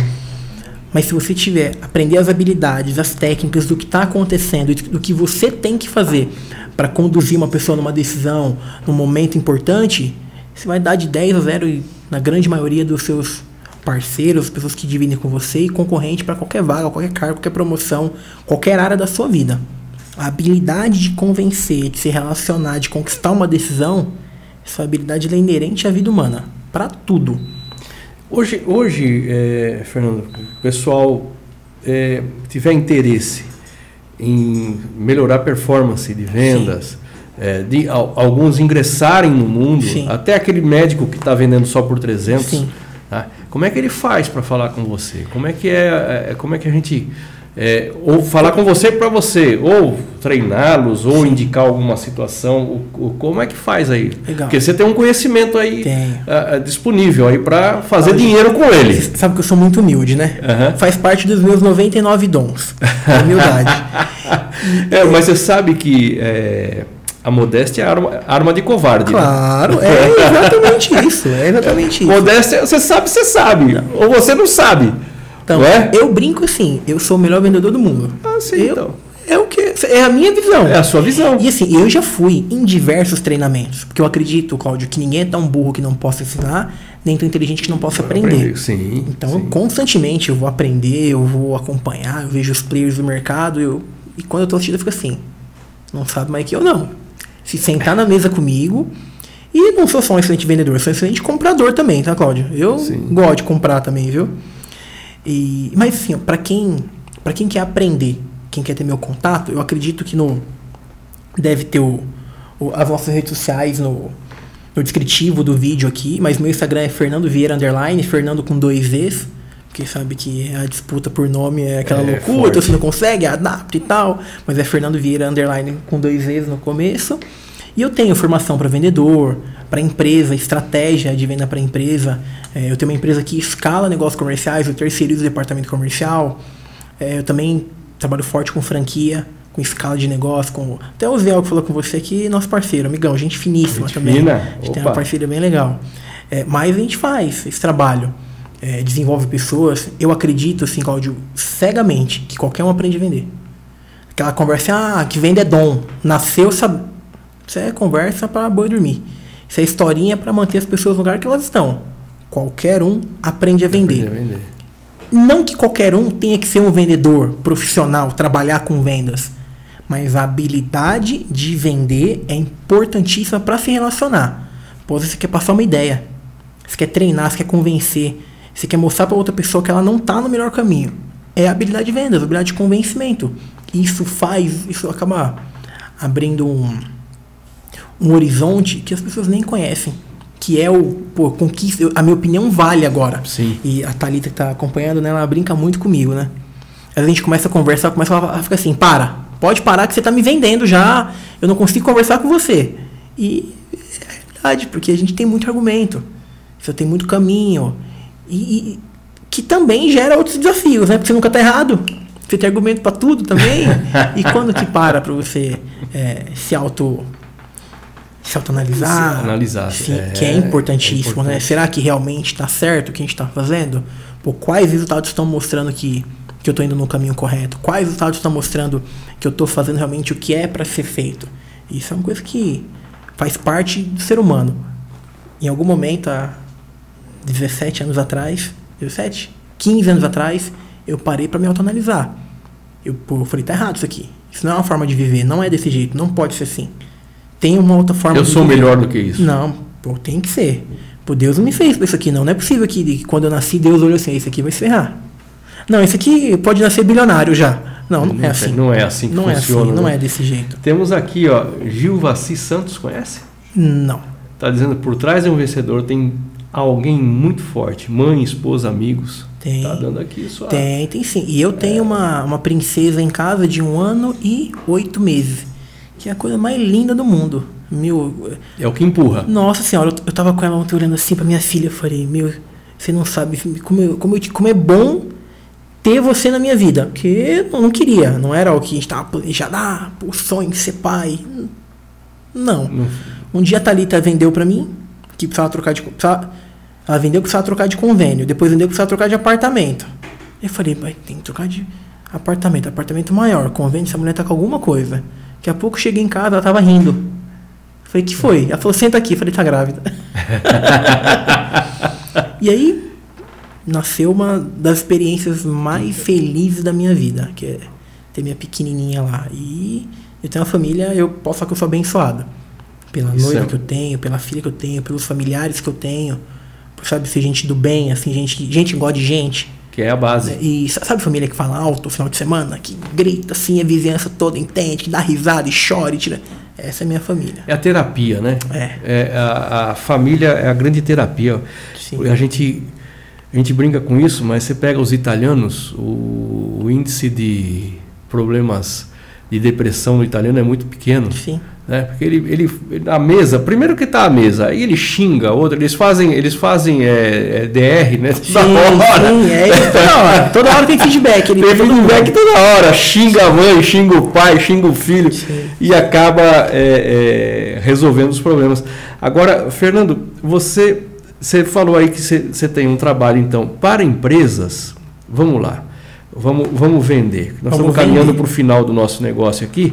Mas se você tiver aprender as habilidades, as técnicas do que está acontecendo, e do que você tem que fazer para conduzir uma pessoa numa decisão, num momento importante, você vai dar de 10 a 0 e, na grande maioria dos seus parceiros, pessoas que dividem com você e concorrente para qualquer vaga, qualquer cargo, qualquer promoção, qualquer área da sua vida. A habilidade de convencer, de se relacionar, de conquistar uma decisão, essa habilidade é inerente à vida humana, para tudo. Hoje, hoje é, Fernando, o pessoal é, tiver interesse em melhorar a performance de vendas, é, de al- alguns ingressarem no mundo, Sim. até aquele médico que está vendendo só por 300, Sim. tá? como é que ele faz para falar com você? Como é que é, é, como é que a gente é, ou falar com você para você, ou treiná-los, ou indicar alguma situação, o- o- como é que faz aí? Legal. Porque você tem um conhecimento aí ah, disponível aí para fazer Olha, dinheiro com ele. Você sabe que eu sou muito humilde, né? Aham. Faz parte dos meus 99 dons. A humildade. (laughs) É, mas você sabe que é, a modéstia é arma, arma de covarde. né? claro, é exatamente isso. É exatamente (laughs) isso. Modéstia, você sabe, você sabe. Ou você não sabe. Então, não é? eu brinco assim, eu sou o melhor vendedor do mundo. Ah, sim, eu, então. É o que? É a minha visão. É a sua visão. E assim, eu já fui em diversos treinamentos. Porque eu acredito, Cláudio, que ninguém é tão burro que não possa ensinar, nem tão inteligente que não possa aprender. Sim. Então, sim. constantemente eu vou aprender, eu vou acompanhar, eu vejo os players do mercado, eu, e quando eu tô assistindo, eu fico assim. Não sabe mais que eu não. Se sentar na mesa comigo. E não sou só um excelente vendedor, sou um excelente comprador também, tá, Cláudio? Eu sim. gosto de comprar também, viu? E, mas assim, para quem, pra quem quer aprender quem quer ter meu contato, eu acredito que no deve ter o, o, as nossas redes sociais no, no descritivo do vídeo aqui, mas meu Instagram é Fernando Vieira Underline, Fernando com dois V's, porque sabe que a disputa por nome é aquela é, loucura, então você não consegue, adapta e tal, mas é Fernando Vieira Underline com dois V's no começo. E eu tenho formação para vendedor, para empresa, estratégia de venda para empresa. É, eu tenho uma empresa que escala negócios comerciais, eu terceirizo o departamento comercial. É, eu também trabalho forte com franquia, com escala de negócio, com. Até o Zé que falou com você aqui, nosso parceiro, amigão, gente finíssima gente também. Fina. A gente Opa. tem uma parceria bem legal. É, mas a gente faz esse trabalho. É, desenvolve pessoas. Eu acredito, assim, Claudio, cegamente, que qualquer um aprende a vender. Aquela conversa, ah, que vende é dom. Nasceu, sabe? Isso é conversa para boi dormir. Isso é historinha para manter as pessoas no lugar que elas estão. Qualquer um aprende a vender. Aprende a vender. Não que qualquer um tenha que ser um vendedor profissional, trabalhar com vendas, mas a habilidade de vender é importantíssima para se relacionar. Pois você quer passar uma ideia, você quer treinar, você quer convencer, você quer mostrar para outra pessoa que ela não está no melhor caminho. É a habilidade de vendas, a habilidade de convencimento. Isso faz, isso acaba abrindo um, um horizonte que as pessoas nem conhecem que é o pô, conquista, a minha opinião vale agora. Sim. E a Thalita que tá acompanhando, né, ela brinca muito comigo, né? Aí a gente começa a conversar, começa a ficar assim, para, pode parar que você tá me vendendo já, eu não consigo conversar com você. E é verdade, porque a gente tem muito argumento, você tem muito caminho, e, e que também gera outros desafios, né? Porque você nunca tá errado, você tem argumento para tudo também. (laughs) e quando que para para você é, se auto se autoanalisar. Analisar. Sim, é, que é importantíssimo, é né? Será que realmente está certo o que a gente está fazendo? Pô, quais resultados estão mostrando que, que eu estou indo no caminho correto? Quais resultados estão mostrando que eu estou fazendo realmente o que é para ser feito? Isso é uma coisa que faz parte do ser humano. Em algum momento, há 17 anos atrás, 17? 15 anos atrás, eu parei para me autoanalisar. Eu, pô, eu falei, tá errado isso aqui. Isso não é uma forma de viver, não é desse jeito, não pode ser assim tem uma outra forma. Eu sou viver. melhor do que isso. Não, pô, tem que ser. Pô, Deus me fez isso aqui, não. Não é possível que, quando eu nasci, Deus olhou assim, esse aqui vai se ferrar. Não, esse aqui pode nascer bilionário já. Não, não, não é assim. Não é assim que não funciona. É assim, não é desse jeito. Temos aqui, ó, Gil Vassi Santos, conhece? Não. Tá dizendo, por trás de um vencedor tem alguém muito forte. Mãe, esposa, amigos. Tem. Tá dando aqui isso. Tem, tem sim. E eu tenho é. uma, uma princesa em casa de um ano e oito meses que é a coisa mais linda do mundo. Meu, é o que empurra. Nossa senhora, eu, eu tava com ela ontem olhando assim pra minha filha, eu falei, meu, você não sabe como, eu, como, eu, como é bom ter você na minha vida. Porque eu não queria, não era o que a gente tava planejando, ah, o sonho de ser pai. Não. não. Um dia a Thalita vendeu pra mim, que precisava trocar de. Precisava, ela vendeu que precisava trocar de convênio, depois vendeu que precisava trocar de apartamento. Eu falei, pai, tem que trocar de apartamento, apartamento maior, convênio, essa mulher tá com alguma coisa. Daqui a pouco cheguei em casa, ela tava rindo. Falei, que foi? Ela falou, senta aqui. Falei, tá grávida. (laughs) e aí nasceu uma das experiências mais felizes da minha vida, que é ter minha pequenininha lá. E eu tenho uma família, eu posso falar que eu sou abençoado. Pela Isso noiva é. que eu tenho, pela filha que eu tenho, pelos familiares que eu tenho. Por, sabe, ser gente do bem, assim, gente, gente igual de gente. Que é a base. E sabe família que fala alto no final de semana? Que grita assim, a vizinhança toda entende, que dá risada e chora e tira. Essa é a minha família. É a terapia, né? É. é a, a, família é a grande terapia. Sim. A gente, a gente brinca com isso, mas você pega os italianos, o, o índice de problemas de depressão no italiano é muito pequeno. Sim. Né? Porque ele, ele, a mesa, primeiro que está a mesa, aí ele xinga outro, eles fazem, eles fazem é, é DR, né? Toda sim, hora. Sim, é toda hora. Toda hora tem feedback. Ele tem feedback toda hora. Xinga a mãe, xinga o pai, xinga o filho sim. e acaba é, é, resolvendo os problemas. Agora, Fernando, você, você falou aí que você, você tem um trabalho, então, para empresas. Vamos lá. vamos, vamos vender. Nós Vamos estamos caminhando para o final do nosso negócio aqui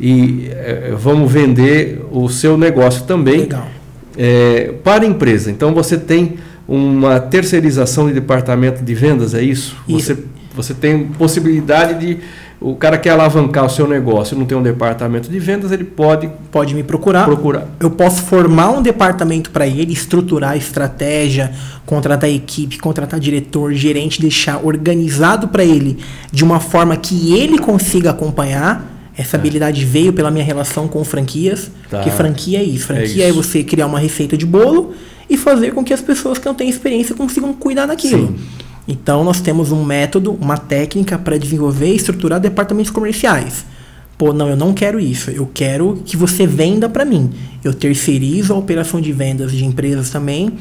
e eh, vamos vender o seu negócio também Legal. eh, para a empresa. Então você tem uma terceirização de departamento de vendas, é isso? Isso. Você, você tem possibilidade de. O cara quer alavancar o seu negócio, não tem um departamento de vendas, ele pode Pode me procurar. procurar. Eu posso formar um departamento para ele, estruturar a estratégia, contratar equipe, contratar diretor, gerente, deixar organizado para ele de uma forma que ele consiga acompanhar. Essa habilidade veio pela minha relação com franquias, Tá. porque franquia é isso. Franquia É é, isso. você criar uma receita de bolo e fazer com que as pessoas que não têm experiência consigam cuidar daquilo. Sim. Então nós temos um método, uma técnica para desenvolver e estruturar departamentos comerciais. Pô, não, eu não quero isso. Eu quero que você venda para mim. Eu terceirizo a operação de vendas de empresas também.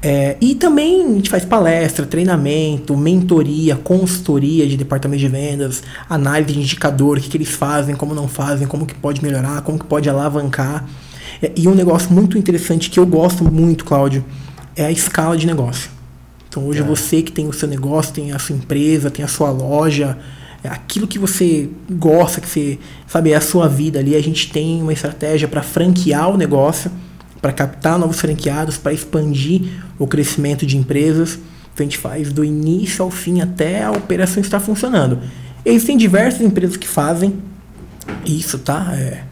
É, e também a gente faz palestra, treinamento, mentoria, consultoria de departamento de vendas, análise de indicador, o que, que eles fazem, como não fazem, como que pode melhorar, como que pode alavancar. É, e um negócio muito interessante que eu gosto muito, Cláudio, é a escala de negócio. Então hoje É. você que tem o seu negócio, tem a sua empresa, tem a sua loja, é aquilo que você gosta, que você sabe, é a sua vida ali, a gente tem uma estratégia para franquear o negócio, para captar novos franqueados, para expandir o crescimento de empresas. A gente faz do início ao fim até a operação estar funcionando. Existem diversas empresas que fazem isso, tá? É,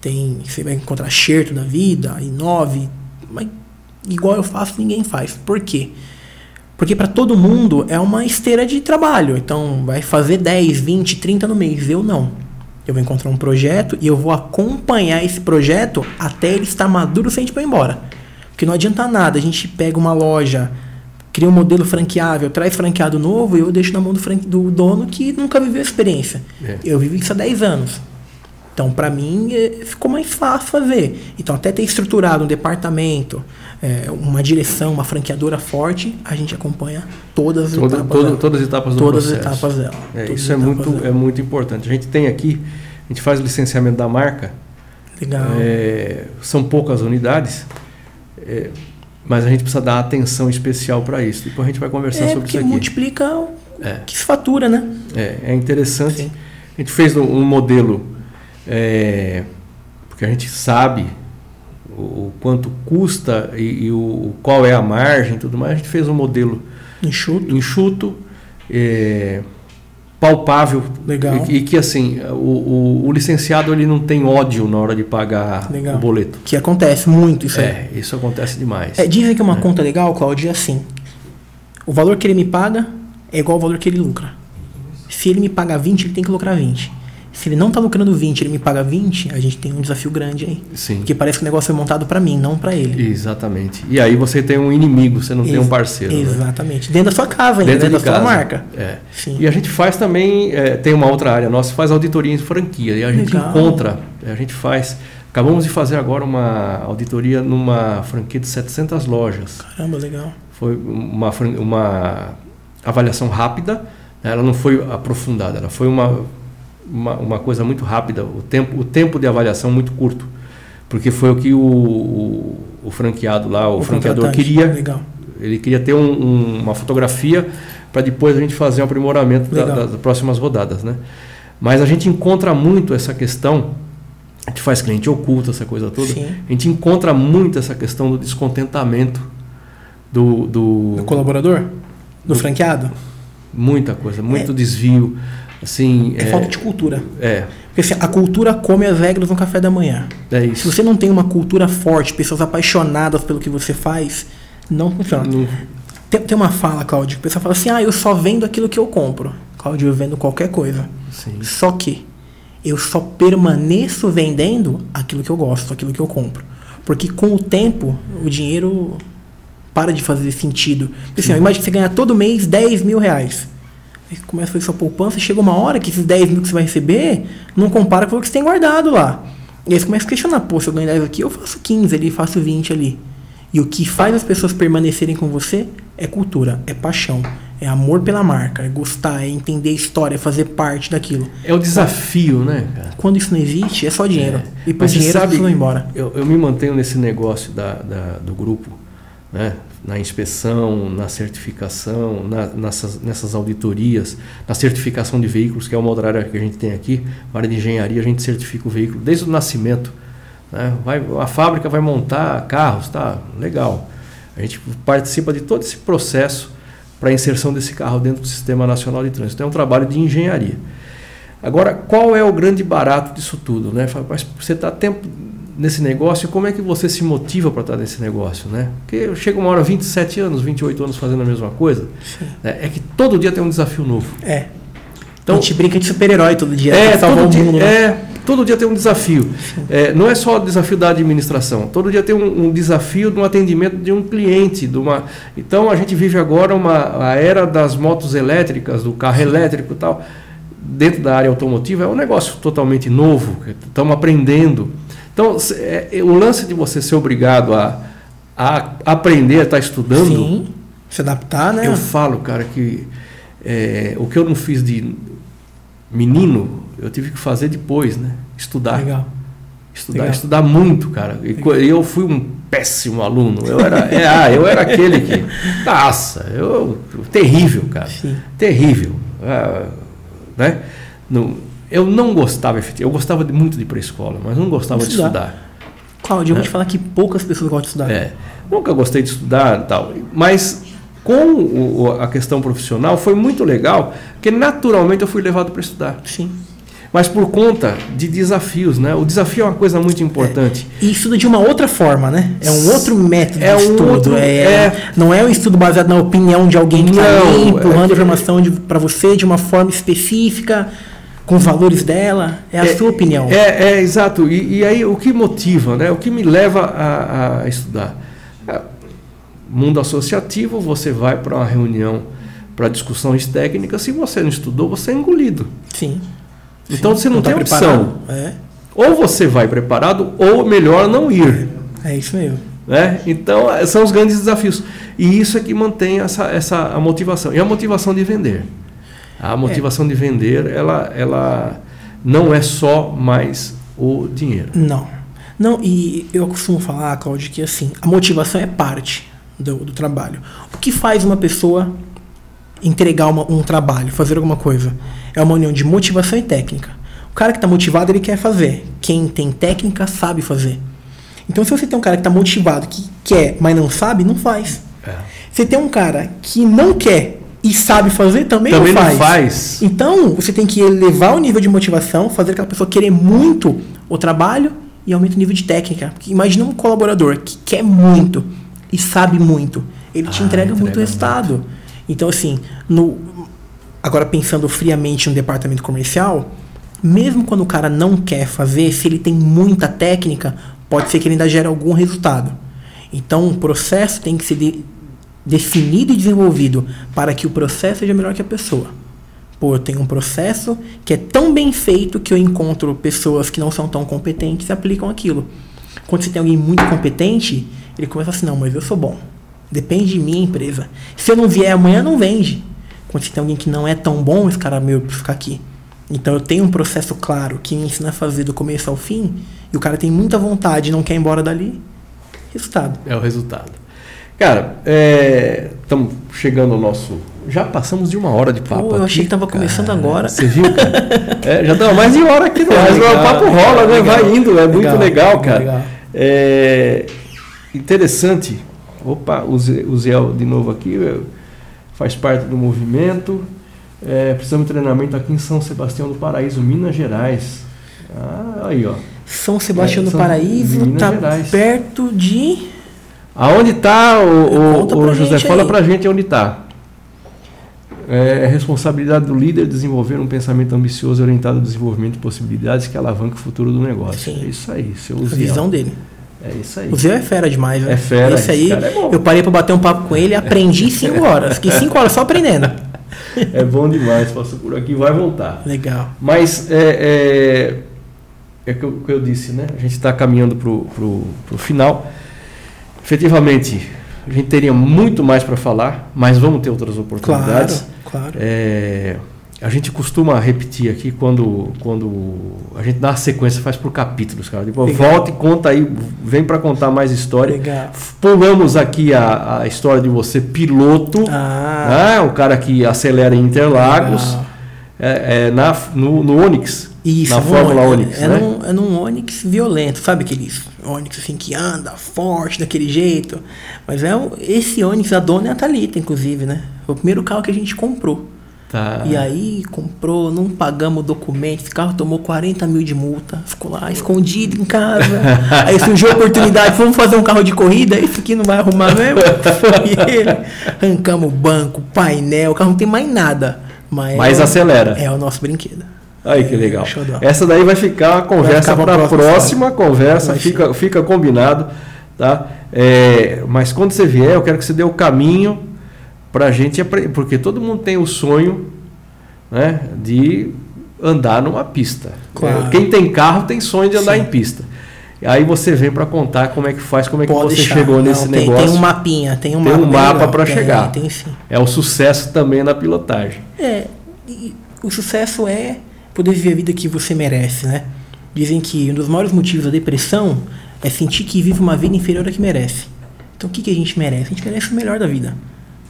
tem, você vai encontrar Xerto da vida, Inove, mas igual eu faço, ninguém faz. Por quê? Porque para todo mundo é uma esteira de trabalho. Então vai fazer 10, 20, 30 no mês. Eu não. Eu vou encontrar um projeto e eu vou acompanhar esse projeto até ele estar maduro sem a gente ir embora. Porque não adianta nada. A gente pega uma loja, cria um modelo franqueável, traz franqueado novo e eu deixo na mão do, do dono que nunca viveu a experiência. É. Eu vivo isso há 10 anos. Então, para mim, eh, ficou mais fácil fazer. Então, até ter estruturado um departamento, eh, uma direção, uma franqueadora forte, a gente acompanha todas as etapas. dela. todas as etapas do Todas as processo. etapas dela. É, Todas isso é as muito, dela. é muito importante. A gente tem aqui, a gente faz o licenciamento da marca, Legal. é, são poucas unidades, é, mas a gente precisa dar atenção especial para isso. Depois a gente vai conversar É, sobre isso aqui. multiplica o É. que se fatura, né? É, é interessante. Sim. A gente fez um, um modelo, é, porque a gente sabe o, o quanto custa e, e o, qual é a margem e tudo mais. A gente fez um modelo Enxuto. enxuto, é, palpável Legal. e, e que assim o, o- o licenciado ele não tem ódio na hora de pagar Legal. o boleto. Que acontece muito isso aí. É, isso acontece demais. É, dizem que uma conta legal, Claudio, é assim. O valor que ele me paga é igual ao valor que ele lucra. Se ele me paga 20, ele tem que lucrar 20. Se ele não tá lucrando 20, ele me paga 20, a gente tem um desafio grande aí. Sim. Porque parece que o negócio foi montado para mim, não para ele. Exatamente. E aí você tem um inimigo, você não tem um Ex- parceiro. né? Exatamente. Dentro da sua casa ainda, Dentro dentro, de da casa. sua marca. É. Sim. E a gente faz também, é, tem uma outra área nossa, faz auditoria em franquia. E a gente Legal. encontra, a gente faz. Acabamos de fazer agora uma auditoria numa franquia de 700 lojas. Caramba, legal. Foi uma, uma avaliação rápida, né? ela não foi aprofundada, ela foi uma, uma, uma coisa muito rápida, o tempo, o tempo de avaliação muito curto. Porque foi o que o, o, o franqueado lá, o, franqueador contratante. queria Legal. ele queria ter um- um- uma fotografia para depois a gente fazer o aprimoramento da- das próximas rodadas, né? Mas a gente encontra muito essa questão, a gente faz cliente oculto, essa coisa toda. Sim. A gente encontra muito essa questão do descontentamento do, do- Do colaborador? Do franqueado? muita coisa, muito desvio, assim, É, falta de cultura. é, Porque assim, a cultura come as regras no café da manhã. é Se isso. você não tem uma cultura forte, pessoas apaixonadas pelo que você faz, não funciona. Não- Tem, tem uma fala, Cláudio, que o pessoal fala assim: ah, eu só vendo aquilo que eu compro. Cláudio, eu vendo qualquer coisa. sim, Só que eu só permaneço vendendo aquilo que eu gosto, aquilo que eu compro. Porque com o tempo, o dinheiro para de fazer sentido. Porque assim, imagina que você ganha todo mês 10 mil reais. Aí começa a fazer sua poupança, chega uma hora que esses 10 mil que você vai receber não compara com o que você tem guardado lá. E aí você começa a questionar, pô, se eu ganho 10 aqui, eu faço 15 ali, faço 20 ali. E o que faz as pessoas permanecerem com você é cultura, é paixão, é amor pela marca, é gostar, é entender a história, é fazer parte daquilo. é o desafio, né, cara? Quando isso não existe, é só dinheiro. É. E por você dinheiro as sabe, pessoas vão embora. Eu, eu me mantenho nesse negócio da, da- do grupo né? na inspeção, na certificação, na, nessas, nessas auditorias, na certificação de veículos, que é uma outra área que a gente tem aqui, na área de engenharia, a gente certifica o veículo desde o nascimento. Né? Vai, a fábrica vai montar carros, tá? Legal. A gente participa de todo esse processo para a inserção desse carro dentro do Sistema Nacional de Trânsito. É um trabalho de engenharia. Agora, qual é o grande barato disso tudo? Né? Mas você está tempo nesse negócio, como é que você se motiva para estar nesse negócio, né? Porque chega uma hora, 27 anos, 28 anos fazendo a mesma coisa, né? é que todo dia tem um desafio novo. É. Então, a gente brinca de super-herói todo dia. É, todo dia, mundo, né? é, todo dia tem um desafio. É, não é só o desafio da administração, todo dia tem um, um, desafio de um atendimento de um cliente. De uma... Então a gente vive agora uma, a era das motos elétricas, do carro elétrico e tal. Dentro da área automotiva é um negócio totalmente novo, estamos aprendendo. Então, é, é, o lance de você ser obrigado a, a aprender, a estar estudando. Sim, se adaptar, né? Eu falo, cara, que é, o que eu não fiz de menino, eu tive que fazer depois, né? Estudar. Legal. Estudar, Legal. estudar muito, cara. E eu fui um péssimo aluno. Eu era, é, ah, eu era aquele que. (laughs) Nossa, eu, terrível, cara. Sim. Terrível. Ah, né? No, eu não gostava, eu gostava de, muito de ir para a escola, mas não gostava de estudar. estudar. Cláudio, eu vou te falar que poucas pessoas gostam de estudar. É, nunca gostei de estudar tal. Mas com o, a questão profissional foi muito legal, porque naturalmente eu fui levado para estudar. Sim. Mas por conta de desafios, né? O desafio é uma coisa muito importante. É. E estuda de uma outra forma, né? É um outro método é de um estudo. Outro, é, é, não é um estudo baseado na opinião de alguém que está empurrando é, informação para você de uma forma específica com os valores dela? É a é, sua opinião. É, é exato. E, e, aí o que motiva, né? o que me leva a, a estudar? É, mundo associativo, você vai para uma reunião para discussões técnicas, se você não estudou, você é engolido. Sim. Então Sim. você não, não tá tem opção. É. Ou você vai preparado, ou melhor não ir. É, é isso mesmo. Né? Então, é, são os grandes desafios. E isso é que mantém essa, essa a motivação. E a motivação de vender. A motivação é. de vender, ela, ela não é só mais o dinheiro. Não. Não, e eu costumo falar, Claudio, que assim, a motivação é parte do, do trabalho. O que faz uma pessoa entregar uma, um trabalho, fazer alguma coisa? É uma união de motivação e técnica. O cara que está motivado, ele quer fazer. Quem tem técnica, sabe fazer. Então, se você tem um cara que está motivado, que quer, mas não sabe, não faz. É. Você tem um cara que não quer, e sabe fazer, também, também não, faz. não faz. Então, você tem que elevar o nível de motivação, fazer aquela pessoa querer muito o trabalho e aumenta o nível de técnica. Porque imagina um colaborador que quer muito e sabe muito. Ele te ah, entrega, entrega muito resultado. Muito. Então, assim, no, agora pensando friamente no departamento comercial, mesmo quando o cara não quer fazer, se ele tem muita técnica, pode ser que ele ainda gere algum resultado. Então, o processo tem que ser de, definido e desenvolvido para que o processo seja melhor que a pessoa. Pô, eu tenho um processo que é tão bem feito que eu encontro pessoas que não são tão competentes e aplicam aquilo. Quando você tem alguém muito competente, ele começa assim, não, mas eu sou bom. Depende de mim, empresa. Se eu não vier amanhã, não vende. Quando você tem alguém que não é tão bom, esse cara meu para ficar aqui. Então eu tenho um processo claro que me ensina a fazer do começo ao fim, e o cara tem muita vontade e não quer ir embora dali. Resultado. É o resultado. Cara, estamos é, chegando ao nosso. Já passamos de uma hora de papo. Pô, eu achei que estava começando agora. Você viu, cara? (laughs) é, já deu mais de hora aqui, não. Mas o papo rola, né? Vai indo, é legal, muito legal, cara. Legal. É interessante. Opa, o Zé de novo aqui, faz parte do movimento. É, precisamos de treinamento aqui em São Sebastião do Paraíso, Minas Gerais. Ah, aí, ó. São Sebastião é, do Paraíso, está perto de. Aonde está, o, o, o José? Fala para a gente onde está. É, é responsabilidade do líder desenvolver um pensamento ambicioso orientado ao desenvolvimento de possibilidades que alavanca o futuro do negócio. Sim. É isso aí, seu A visão dele. É isso aí. O Zé é fera demais, né? É fera. Esse aí, é eu parei para bater um papo com ele, (laughs) aprendi cinco horas. Fiquei cinco horas só aprendendo. É bom demais, passou por aqui, vai voltar. Legal. Mas é, é, é o que eu disse, né? A gente está caminhando para o final efetivamente, a gente teria muito mais para falar, mas vamos ter outras oportunidades. Claro, claro. É, a gente costuma repetir aqui quando, quando a gente dá a sequência, faz por capítulos, cara. Legal. volta e conta aí, vem para contar mais história. Legal. Pulamos aqui a, a história de você, piloto, Ah, né? o cara que acelera em Interlagos, legal. é, é, na, no, no Onix, Isso, na no Fórmula Onix, Onix. é, né? num, é num Onix violento, sabe aqueles Onix assim que anda forte daquele jeito? Mas é um- esse Onix, a dona é a Thalita, inclusive, né? Foi o primeiro carro que a gente comprou. Tá. E aí comprou, não pagamos o documento, esse carro tomou 40 mil de multa, ficou lá escondido em casa. (laughs) aí surgiu a oportunidade, vamos fazer um carro de corrida, esse aqui não vai arrumar mesmo? (laughs) Foi ele. Arrancamos o banco, painel, o carro não tem mais nada. Mas, Mas é acelera. É o nosso brinquedo. Aí que legal. Essa daí vai ficar uma conversa para a próxima próxima conversa, Vai fica, fica combinado, tá? É, mas quando você vier, eu quero que você dê o caminho para a gente aprender, porque todo mundo tem o sonho, né, de andar numa pista. Claro. Quem tem carro tem sonho de andar Sim. em pista. Aí você vem para contar como é que faz, como é que Pode você deixar. chegou Não, nesse tem, negócio. Tem um mapinha, tem um Tem um mapa Tem, chegar. Tem sim. É o sucesso também na pilotagem. É, o sucesso é poder viver a vida que você merece, né? Dizem que um dos maiores motivos da depressão é sentir que vive uma vida inferior à que merece. Então o que, que a gente merece? A gente merece o melhor da vida.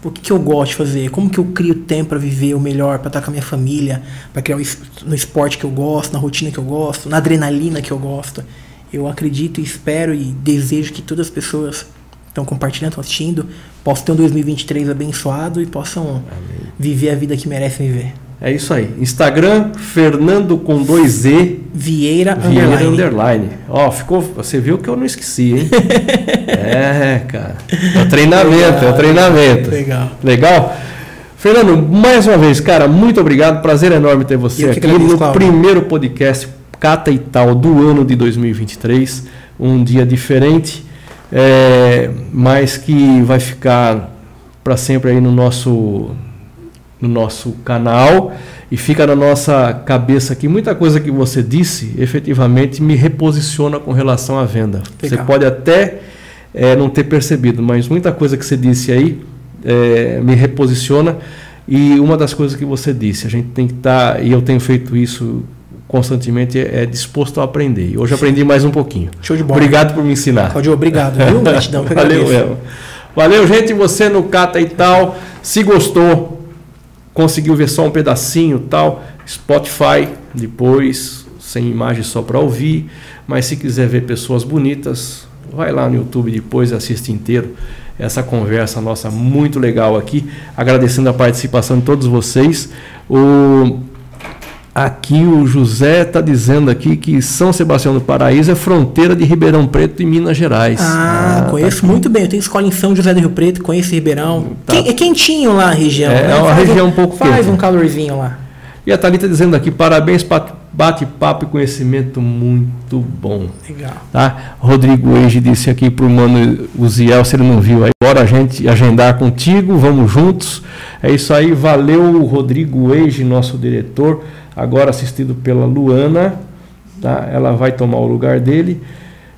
O que, que eu gosto de fazer? Como que eu crio tempo para viver o melhor, para estar com a minha família, para criar no esporte que eu gosto, na rotina que eu gosto, na adrenalina que eu gosto. Eu acredito, e espero e desejo que todas as pessoas estão compartilhando, estão assistindo, possam ter um 2023 abençoado e possam viver a vida que merecem viver. É isso aí. Instagram, Fernando com dois E, Vieira, Vieira underline. underline. Ó, ficou. Você viu que eu não esqueci, hein? (laughs) é, cara. É treinamento, é treinamento. Legal. Legal? Fernando, mais uma vez, cara, muito obrigado. Prazer enorme ter você Eu aqui agradeço, no Cláudio. primeiro podcast Cata e Tal do ano de 2023. Um dia diferente, é, mas que vai ficar para sempre aí no nosso no nosso canal e fica na nossa cabeça aqui. Muita coisa que você disse, efetivamente, me reposiciona com relação à venda. Você Legal. pode até eh, não ter percebido, mas muita coisa que você disse aí eh, me reposiciona. E uma das coisas que você disse, a gente tem que estar, e eu tenho feito isso constantemente, é, é disposto a aprender. E hoje aprendi mais um pouquinho. Show de bola. Obrigado por me ensinar. Claudio, obrigado, viu? (laughs) Gratidão, que eu Valeu. Valeu, gente. Você no Cata e tal. Se gostou, conseguiu ver só um pedacinho tal, Spotify depois, sem imagem só para ouvir. Mas se quiser ver pessoas bonitas, vai lá no YouTube depois e assiste inteiro essa conversa nossa muito legal aqui. Agradecendo a participação de todos vocês. O Aqui o José está dizendo aqui que São Sebastião do Paraíso é fronteira de Ribeirão Preto e Minas Gerais. Ah, tá conheço muito bem. Eu tenho escola em São José do Rio Preto, conheço Ribeirão. Tá. Quem- é quentinho lá a região. É, né? é uma Faz região um pouco Faz quente. um calorzinho lá. E a Thalita dizendo aqui, parabéns, bate-papo e conhecimento muito bom. Legal. Tá? Rodrigo Eige disse aqui pro mano Uziel, se ele não viu aí, bora a gente agendar contigo, vamos juntos. É isso aí, valeu Rodrigo Eige, nosso diretor, agora assistido pela Luana, tá? Ela vai tomar o lugar dele,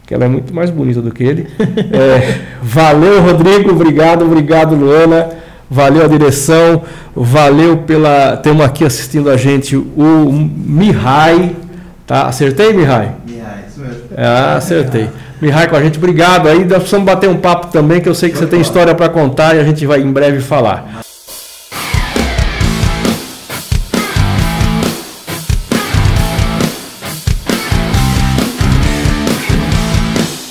que ela é muito mais bonita do que ele. (laughs) É, valeu Rodrigo, obrigado, obrigado Luana. Valeu a direção, valeu pela. Temos aqui assistindo a gente o Mihai, tá? Acertei, Mihai? Yeah, isso mesmo. Ah, acertei. Mihai com a gente, obrigado. Aí nós precisamos bater um papo também, que eu sei que você tem história para contar e a gente vai em breve falar.